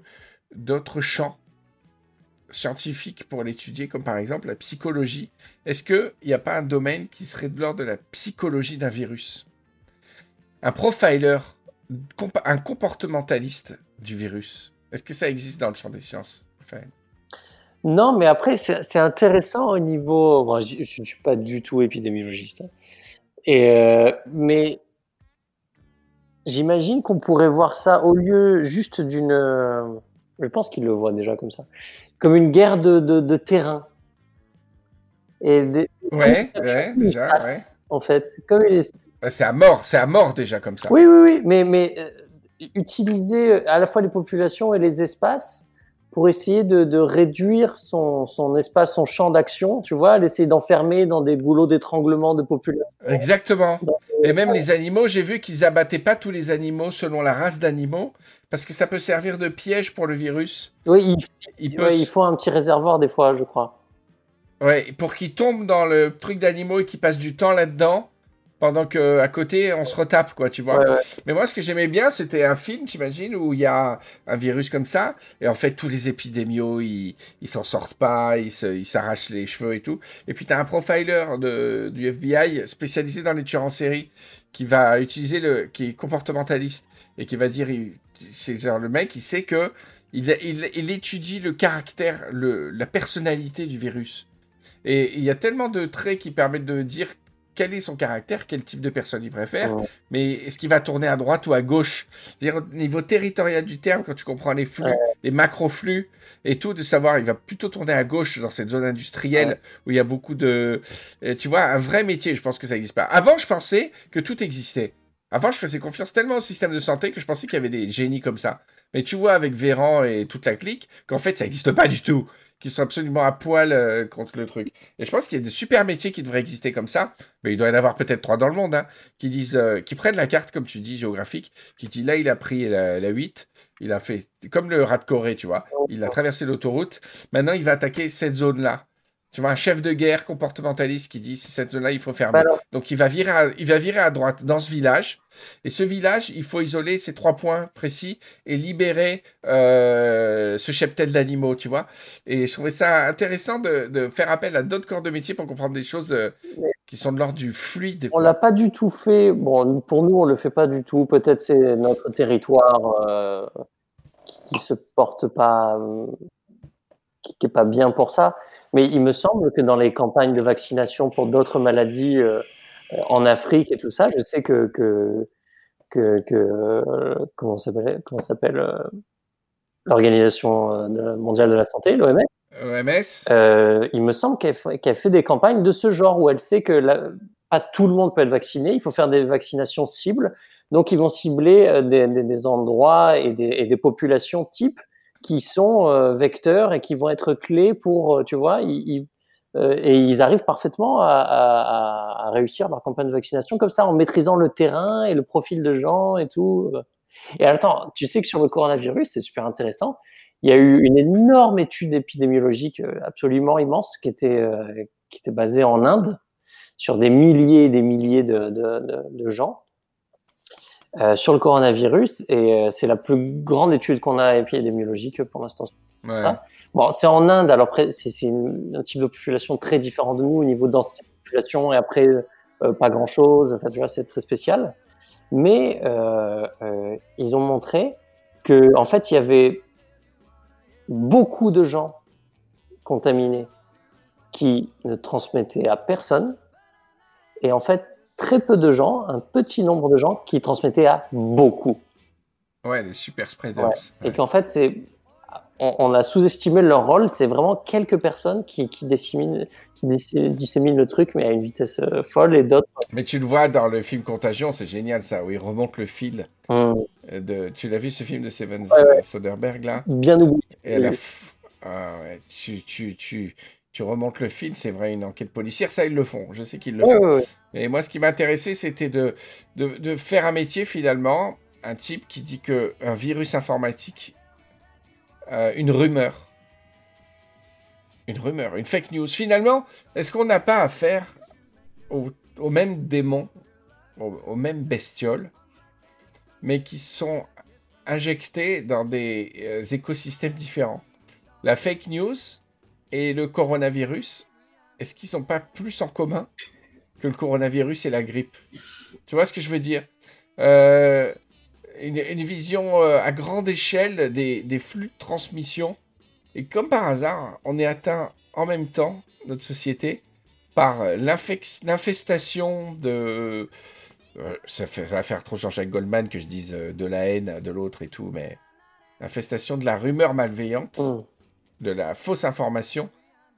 d'autres champs scientifiques pour l'étudier, comme par exemple la psychologie? Est-ce qu'il n'y a pas un domaine qui serait de l'ordre de la psychologie d'un virus? Un profiler, un comportementaliste du virus. Est-ce que ça existe dans le champ des sciences Non, mais après, c'est intéressant au niveau. Bon, je ne suis pas du tout épidémiologiste. hein. Et, euh, mais j'imagine qu'on pourrait voir ça au lieu juste d'une. euh, Je pense qu'ils le voient déjà comme ça. Comme une guerre de, de, de terrain. Et des, Ouais, ouais, déjà, ouais. En fait, comme Bah, C'est à mort, c'est à mort déjà comme ça. Oui, oui, oui, mais, mais euh, utiliser à la fois les populations et les espaces pour essayer de, de réduire son, son espace, son champ d'action, tu vois, l'essayer d'enfermer dans des boulots d'étranglement de population. Exactement. Et même les animaux, j'ai vu qu'ils abattaient pas tous les animaux selon la race d'animaux, parce que ça peut servir de piège pour le virus. Oui, il, Il peut, ouais, il faut un petit réservoir des fois, je crois. ouais, pour qu'ils tombent dans le truc d'animaux et qu'ils passent du temps là-dedans, pendant que à côté on se retape, quoi, tu vois. Ouais, ouais. Mais moi, ce que j'aimais bien, c'était un film, t'imagines, où il y a un virus comme ça, et en fait, tous les épidémios, ils ils s'en sortent pas, ils se- ils s'arrachent les cheveux et tout. Et puis, t'as un profiler de, du FBI spécialisé dans les tueurs en série, qui va utiliser le, qui est comportementaliste, et qui va dire, c'est genre le mec, il sait que il, il, il étudie le caractère, le, la personnalité du virus. Et il y a tellement de traits qui permettent de dire quel est son caractère, quel type de personne il préfère, Ouais. mais est-ce qu'il va tourner à droite ou à gauche? C'est-à-dire au niveau territorial du terme, quand tu comprends les flux, les macro-flux et tout, de savoir il va plutôt tourner à gauche dans cette zone industrielle Ouais. où il y a beaucoup de... euh, Tu vois, un vrai métier, je pense que ça n'existe pas. Avant, je pensais que tout existait. Avant, je faisais confiance tellement au système de santé que je pensais qu'il y avait des génies comme ça. Mais tu vois, avec Véran et toute la clique, qu'en fait, ça n'existe pas du tout. Qu'ils sont absolument à poil euh, contre le truc. Et je pense qu'il y a des super métiers qui devraient exister comme ça. Mais il doit y en avoir peut-être trois dans le monde, hein, qui disent, euh, qui prennent la carte, comme tu dis, géographique, qui dit là, il a pris la, la 8, il a fait, comme le rat de Corée, tu vois, il a traversé l'autoroute, maintenant il va attaquer cette zone-là. Tu vois, un chef de guerre comportementaliste qui dit, cette zone-là, il faut fermer. Alors, Donc il va, virer à, il va virer à droite dans ce village. Et ce village, il faut isoler ces trois points précis et libérer euh, ce cheptel d'animaux, tu vois. Et je trouvais ça intéressant de, de faire appel à d'autres corps de métier pour comprendre des choses euh, qui sont de l'ordre du fluide. on quoi. l'a pas du tout fait. Bon, pour nous, on le fait pas du tout. Peut-être c'est notre territoire euh, qui, qui se porte pas, qui, qui est pas bien pour ça. Mais il me semble que dans les campagnes de vaccination pour d'autres maladies euh, en Afrique et tout ça, je sais que que que, que euh, comment s'appelle comment s'appelle euh, l'organisation mondiale de la santé, l'OMS. OMS il me semble qu'elle fait, qu'elle fait des campagnes de ce genre où elle sait que la- pas tout le monde peut être vacciné, il faut faire des vaccinations cibles. Donc, ils vont cibler des, des- des endroits et des, et des populations types qui sont euh, vecteurs et qui vont être clés pour, euh, tu vois, ils, ils- euh, et ils arrivent parfaitement à, à- à- réussir leur campagne de vaccination comme ça, en maîtrisant le terrain et le profil de gens et tout. Et attends, tu sais que sur le coronavirus, c'est super intéressant. Il y a eu une énorme étude épidémiologique euh, absolument immense qui était, euh, qui était basée en Inde sur des milliers et des milliers de, de, de gens euh, sur le coronavirus. Et euh, c'est la plus grande étude qu'on a épidémiologique pour l'instant Ouais. ça. Bon, c'est en Inde, alors c'est un type de population très différent de nous au niveau de densité de population, et après, euh, pas grand-chose, enfin, tu vois, c'est très spécial. Mais euh, euh, ils ont montré que en fait, il y avait beaucoup de gens contaminés qui ne transmettaient à personne, et en fait, très peu de gens, un petit nombre de gens qui transmettaient à beaucoup. Ouais, les super spreaders. Ouais. Et qu'en fait, c'est on, on a sous-estimé leur rôle. C'est vraiment quelques personnes qui, qui, disséminent, qui dis- disséminent le truc, mais à une vitesse euh, folle, et d'autres. Mais tu le vois dans le film Contagion, c'est génial ça, où il remonte le fil. hum, euh, De... Tu l'as vu ce film de Steven Ouais. Soderbergh là? Bien oubliés. Et à la Oui. f- ah tu, tu, tu, tu remontes le fil, c'est vrai, une enquête policière, ça ils le font, je sais qu'ils le Ouais, font. ouais. Et moi, ce qui m'intéressait, c'était de, de, de faire un métier finalement, un type qui dit que un virus informatique, euh, une rumeur, une rumeur, une fake news. Finalement, est-ce qu'on n'a pas affaire au, au même démon, au, au même bestiole, mais qui sont injectés dans des euh, écosystèmes différents? La fake news et le coronavirus, est-ce qu'ils n'ont pas plus en commun que le coronavirus et la grippe? Tu vois ce que je veux dire? Euh, une, vision euh, à grande échelle des, flux de transmission. Et comme par hasard, on est atteint en même temps, notre société, par euh, l'infestation de... ça, fait- ça va faire trop Jean-Jacques Goldman que je dise de la haine de l'autre et tout, mais l'infestation de la rumeur malveillante, Mm. De la fausse information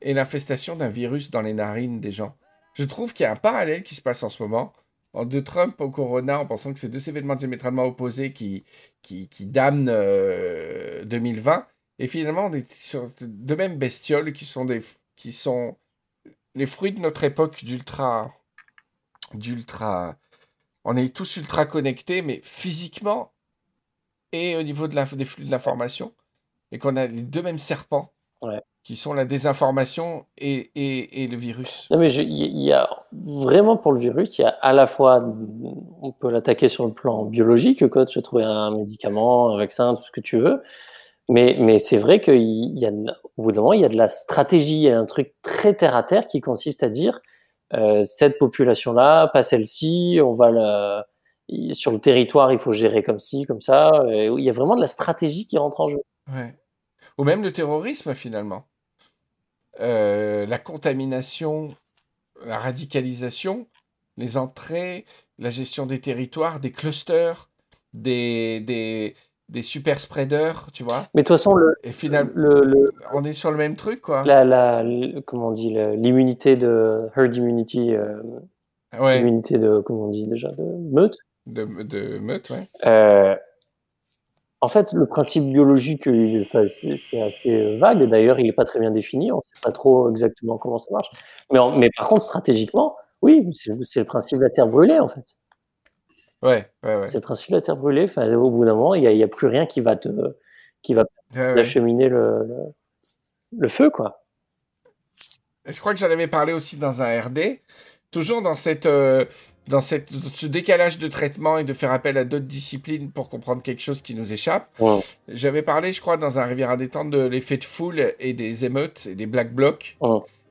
et l'infestation d'un virus dans les narines des gens. Je trouve qu'il y a un parallèle qui se passe en ce moment en de Trump au Corona, en pensant que c'est deux événements diamétralement opposés qui, qui, qui damnent euh, 2020. Et finalement, on est sur de mêmes bestioles qui sont, des, qui sont les fruits de notre époque d'ultra. d'ultra. On est tous ultra connectés, mais physiquement et au niveau de des flux de l'information. Et qu'on a les deux mêmes serpents Ouais. qui sont la désinformation et, et, et le virus. Non, mais il y, a vraiment pour le virus, il y a à la fois, on peut l'attaquer sur le plan biologique, quoi, tu as trouvé un médicament, un vaccin, tout ce que tu veux. Mais, mais c'est vrai qu'il y a, au bout d'un moment, il y a de la stratégie, il y a un truc très terre à terre qui consiste à dire, euh, cette population-là, pas celle-ci, on va la, sur le territoire, il faut gérer comme ci, comme ça. Il y a vraiment de la stratégie qui rentre en jeu. Ouais. Ou même le terrorisme, finalement. Euh, la contamination, la radicalisation, les entrées, la gestion des territoires, des clusters, des, des, des super spreaders, tu vois. Mais de toute façon, le, Et finalement, le, le, on est sur le même truc, quoi. la, la, comment on dit, l'immunité de herd immunity, euh, Ouais, l'immunité de, comment on dit déjà, de meute. de, de meute, ouais. Euh, en fait, le principe biologique, il- enfin, c'est assez vague. D'ailleurs, il n'est pas très bien défini. On ne sait pas trop exactement comment ça marche. Mais, en- mais par contre, stratégiquement, oui, c'est le principe de la terre brûlée, en fait. Ouais, ouais, ouais. C'est le principe de la terre brûlée. Enfin, au bout d'un moment, il n'y a, plus rien qui va te, qui va ouais. acheminer le, le, le feu, quoi. Je crois que j'en avais parlé aussi dans un RD. Toujours dans cette, euh, dans cette, dans ce décalage de traitement et de faire appel à d'autres disciplines pour comprendre quelque chose qui nous échappe. J'avais parlé, je crois, dans un Riviera détente de l'effet de foule et des émeutes et des black blocs.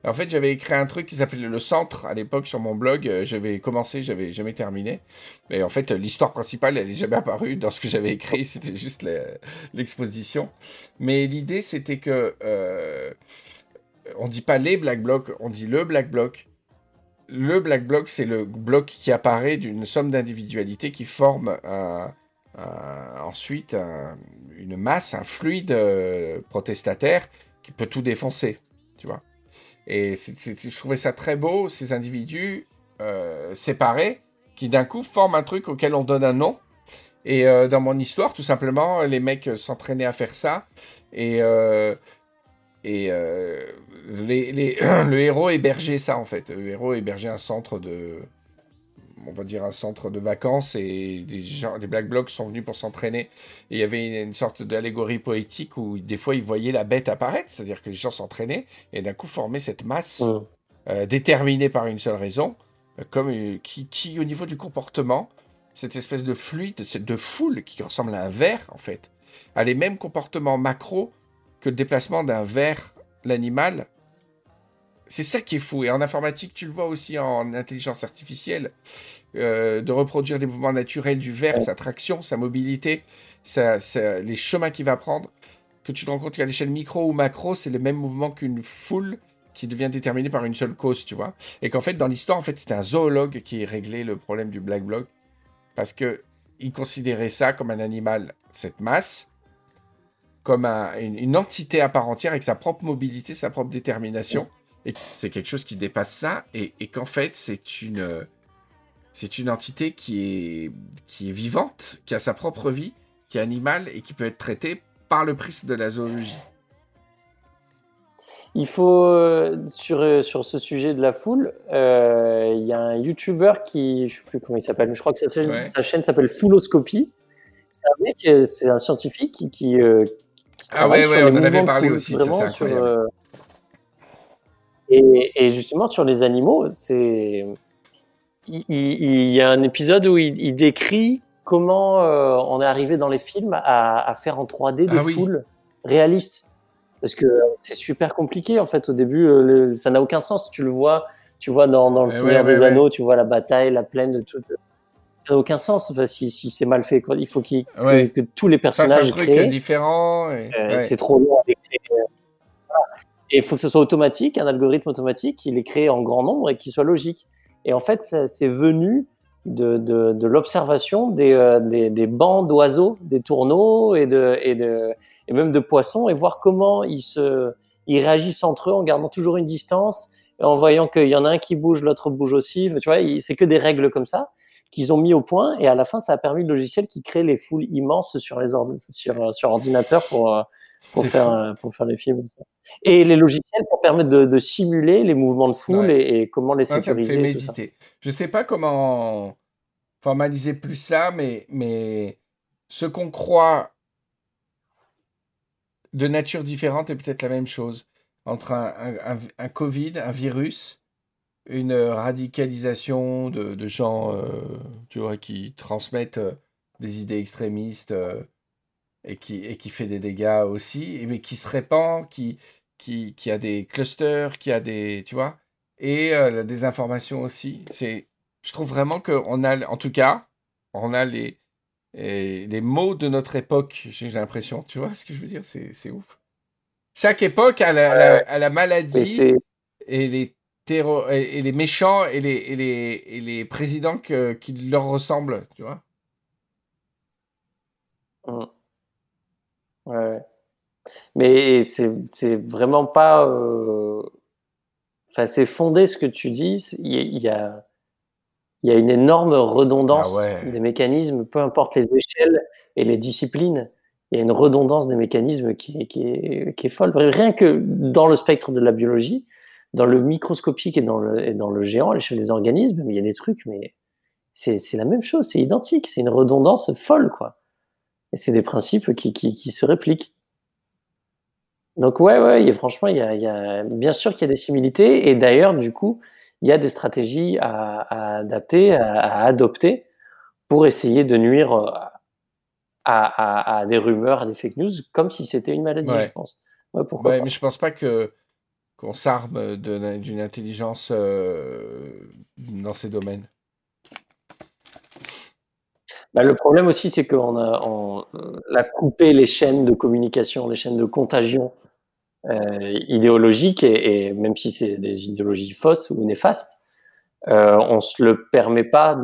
En fait, j'avais écrit un truc qui s'appelait Le Centre à l'époque sur mon blog. Euh, J'avais commencé, j'avais jamais terminé. Mais en fait, euh, l'histoire principale, elle est jamais apparue dans ce que j'avais écrit. C'était juste l'exposition. Mais l'idée, c'était que euh, on dit pas les black blocs, on dit le black bloc. Le black bloc, c'est le bloc qui apparaît d'une somme d'individualités qui forme un- un- ensuite un- une masse, un fluide euh, protestataire qui peut tout défoncer, tu vois. Et je trouvais ça très beau, ces individus euh, séparés qui d'un coup forment un truc auquel on donne un nom. Et euh, dans mon histoire, tout simplement, les mecs euh, s'entraînaient à faire ça. Et, euh, et euh, les, les- le héros hébergeait ça, en fait. Le héros hébergeait un centre de. On va dire un centre de vacances et des, gens, des Black Blocs sont venus pour s'entraîner. Et il y avait une, une sorte d'allégorie poétique où des fois ils voyaient la bête apparaître, c'est-à-dire que les gens s'entraînaient et d'un coup formaient cette masse Ouais. euh, déterminée par une seule raison, euh, comme qui, qui, au niveau du comportement, cette espèce de fluide, cette- de foule qui ressemble à un ver en fait, a les mêmes comportements macro que le déplacement d'un ver, l'animal. C'est ça qui est fou. Et en informatique, tu le vois aussi en intelligence artificielle, euh, de reproduire les mouvements naturels du ver, sa traction, sa mobilité, les chemins qu'il va prendre, que tu te rends compte qu'à l'échelle micro ou macro, c'est le même mouvement qu'une foule qui devient déterminée par une seule cause, tu vois. Et qu'en fait, dans l'histoire, en fait, c'était un zoologue qui réglait le problème du Black Bloc, parce que il considérait ça comme un animal, cette masse, comme un- une, une entité à part entière avec sa propre mobilité, sa propre détermination. Et c'est quelque chose qui dépasse ça, et, et qu'en fait, c'est une, c'est une entité qui est, qui est vivante, qui a sa propre vie, qui est animale et qui peut être traitée par le prisme de la zoologie. Il faut, euh, sur, euh, sur ce sujet de la foule, euh, il y a un YouTuber qui, je sais plus comment il s'appelle, mais je crois que sa, chaîne- Ouais. sa chaîne s'appelle Fulloscopy. C'est un mec, c'est un scientifique qui Ah ouais, ouais, on en avait parlé foule, aussi ça, sur, euh, et, et justement, sur les animaux, c'est. Il, il- il y a un épisode où il, il décrit comment euh, on est arrivé dans les films à, à faire en 3D des Ah oui. foules réalistes. Parce que c'est super compliqué en fait au début, euh, le- ça n'a aucun sens. Tu le vois, tu vois dans, dans le Eh Seigneur ouais, des ouais, Anneaux, tu vois la bataille, la plaine de tout. Ça n'a aucun sens enfin, si, si c'est mal fait. Quoi. Il faut que- Ouais. que, tous les Ça, c'est un personnages truc créés, différent. et- euh, ouais. c'est trop long à. Voilà. Et il faut que ce soit automatique, un algorithme automatique, qu'il est créé en grand nombre et qu'il soit logique. Et en fait, c'est venu de, de, de l'observation des, euh, des, des bancs d'oiseaux, des tourneaux et, de, et, de, et même de poissons, et voir comment ils, se, ils réagissent entre eux en gardant toujours une distance, et en voyant qu'il y en a un qui bouge, l'autre bouge aussi. Tu vois, c'est que des règles comme ça qu'ils ont mis au point, et à la fin, ça a permis le logiciel qui crée les foules immenses sur, les ordi- sur, sur ordinateur pour, euh, pour, faire, euh, pour faire les films. Et les logiciels pour permettre de, de simuler les mouvements de foule Ouais. et, et comment les ça me sécuriser. fait. Je sais pas comment formaliser plus ça, mais, mais ce qu'on croit de nature différente est peut-être la même chose. Entre un, un- un- un Covid, un virus, une radicalisation de, de gens euh, tu vois, qui transmettent euh, des idées extrémistes euh, et, qui, et qui fait des dégâts aussi, mais qui se répand, qui, qui, qui a des clusters, qui a des. Tu vois et euh, la désinformation aussi. C'est, je trouve vraiment qu'on a, en tout cas, on a les, les mots de notre époque, j'ai l'impression. Tu vois ce que je veux dire C'est c'est ouf. Chaque époque a la, la- a la maladie et les, terro- et, et les méchants et les, et les, et les présidents que- qui leur ressemblent, tu vois Mm. Ouais. Mais c'est c'est vraiment pas. euh, Enfin, c'est fondé ce que tu dis. Il y a, il y a, une énorme redondance Ah ouais. des mécanismes, peu importe les échelles et les disciplines. Il y a une redondance des mécanismes qui qui est, qui est folle. Rien que dans le spectre de la biologie, dans le microscopique et dans le, et dans le géant, à l'échelle des organismes, mais il y a des trucs, mais c'est c'est la même chose, c'est identique. C'est une redondance folle, quoi. Et c'est des principes qui, qui, qui se répliquent. Donc ouais, ouais, a- franchement, il y a, il y a, bien sûr qu'il y a des similitudes, et d'ailleurs, du coup, il y a des stratégies à, à adapter, à, à adopter pour essayer de nuire euh, à, à, à des rumeurs, à des fake news, comme si c'était une maladie, Ouais. je pense. Ouais, pourquoi Ouais, pas. mais je pense pas que qu'on s'arme d'une intelligence euh, dans ces domaines. Bah, le problème aussi, c'est qu'on a, on, on a coupé les chaînes de communication, les chaînes de contagion euh, idéologique, et, et même si c'est des idéologies fausses ou néfastes, euh, on se le permet pas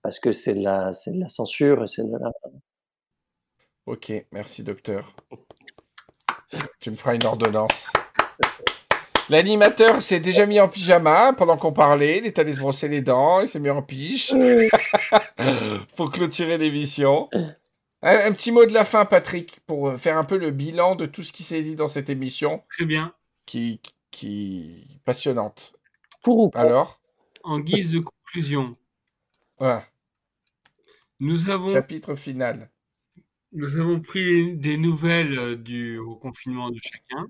parce que c'est de la, c'est de la censure, et c'est de la... Ok, merci docteur. Tu me feras une ordonnance. L'animateur s'est déjà mis en pyjama pendant qu'on parlait. Il est allé se brosser les dents. Il s'est mis en pige pour clôturer l'émission. Un, un petit mot de la fin, Patrick, pour euh, faire un peu le bilan de tout ce qui s'est dit dans cette émission Très bien. qui, qui passionnante. Pour ou contre. Alors, En guise de conclusion, voilà, nous avons, chapitre final. nous avons pris des nouvelles euh, du confinement de chacun.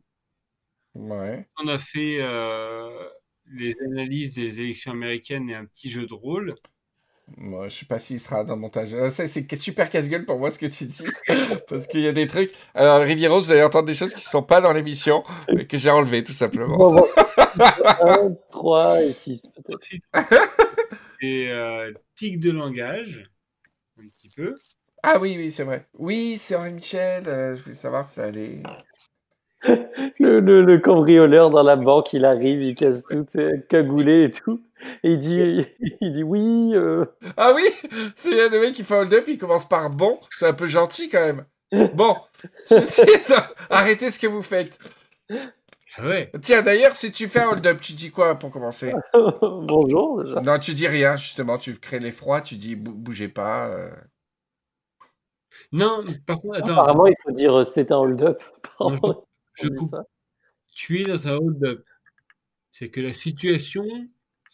Ouais. On a fait euh, les analyses des élections américaines et un petit jeu de rôle. Moi, je sais pas s'il sera dans le montage. Euh, ça, C'est super casse-gueule pour moi ce que tu dis. Parce qu'il y a des trucs. Alors, Rivieros, vous allez entendre des choses qui sont pas dans l'émission, mais que j'ai enlevées tout simplement. Bon, bon. 1, 3 et 6 peut-être. Des euh, tics de langage, un petit peu. Ah oui, oui, c'est vrai. Oui, c'est Henri Michel. euh, je voulais savoir si ça allait. Le, le, le cambrioleur dans la banque, il arrive, il casse tout, cagoulé et tout. Et il dit, il dit oui, euh, Ah oui C'est le mec qui fait hold-up, il commence par bon. C'est un peu gentil quand même. Bon, ceci étant, arrêtez ce que vous faites. Ah ouais. Tiens, d'ailleurs, si tu fais un hold-up, tu dis quoi pour commencer? Bonjour déjà. Non, tu dis rien, justement. Tu crées l'effroi, tu dis bou- bougez pas. euh. Non, par contre, attends, Apparemment, il faut dire euh, c'est un hold-up. Je coupe. ça? tu es dans un hold-up. C'est que la situation,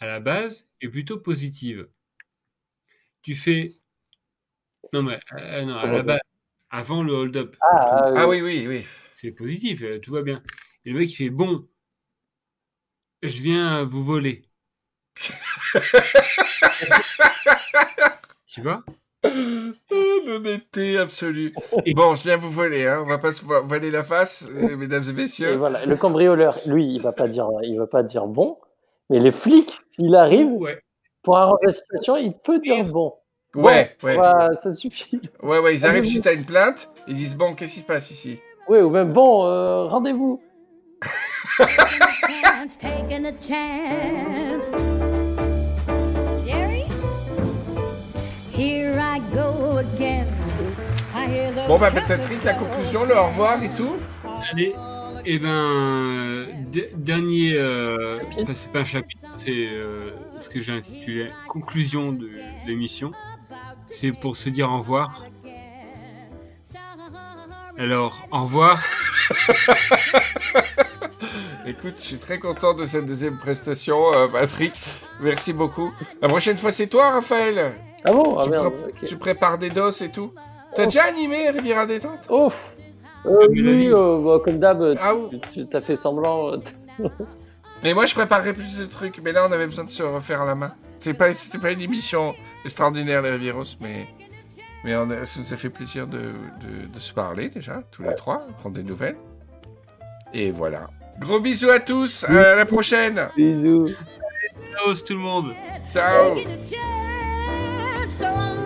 à la base, est plutôt positive. Tu fais. Non, mais euh, non, à la base, avant le hold-up, Ah, ah, Ah oui. oui, oui, oui. c'est positif, euh, tout va bien. Et le mec, il fait Bon, je viens vous voler. tu vois? L'honnêteté absolue. Bon, je viens vous voler, hein. on va pas se vo- voiler la face, euh, mesdames et Et messieurs. voilà. Le cambrioleur, lui, il va pas dire, il va pas dire bon. Mais les flics, s'il arrive, Ouais. pour arranger la situation, il peut dire bon. Ouais, ouais, Voilà, ça suffit. ouais, ouais, ils arrivent suite à une plainte, ils disent bon, qu'est-ce qui se passe ici? Oui, ou même bon, euh, rendez-vous. Bon, bah peut-être vite la conclusion, le au revoir et tout. Allez, et ben, euh, d- dernier, euh, enfin, c'est pas un chapitre, c'est euh, ce que j'ai intitulé conclusion de l'émission. C'est pour se dire au revoir. Alors, au revoir. Écoute, je suis très content de cette deuxième prestation, euh, Patrick. Merci beaucoup. La prochaine fois, c'est toi, Raphaël. Ah bon Ah tu, merde, pré- ok. tu prépares des doses et tout. T'as déjà animé Riviera Détente Oh euh, oui, euh, bah, comme d'hab, Ah ou- tu- t'as fait semblant. euh, Mais moi, je préparerais plus de trucs. Mais là, on avait besoin de se refaire la main. Pas, c'était pas une émission extraordinaire, les Rivieros, mais, mais on a- ça nous a fait plaisir de, de- de se parler déjà, tous les trois, prendre des nouvelles. Et voilà. Gros bisous à tous. À la prochaine. Bisous. Ciao tout le monde. Ciao. so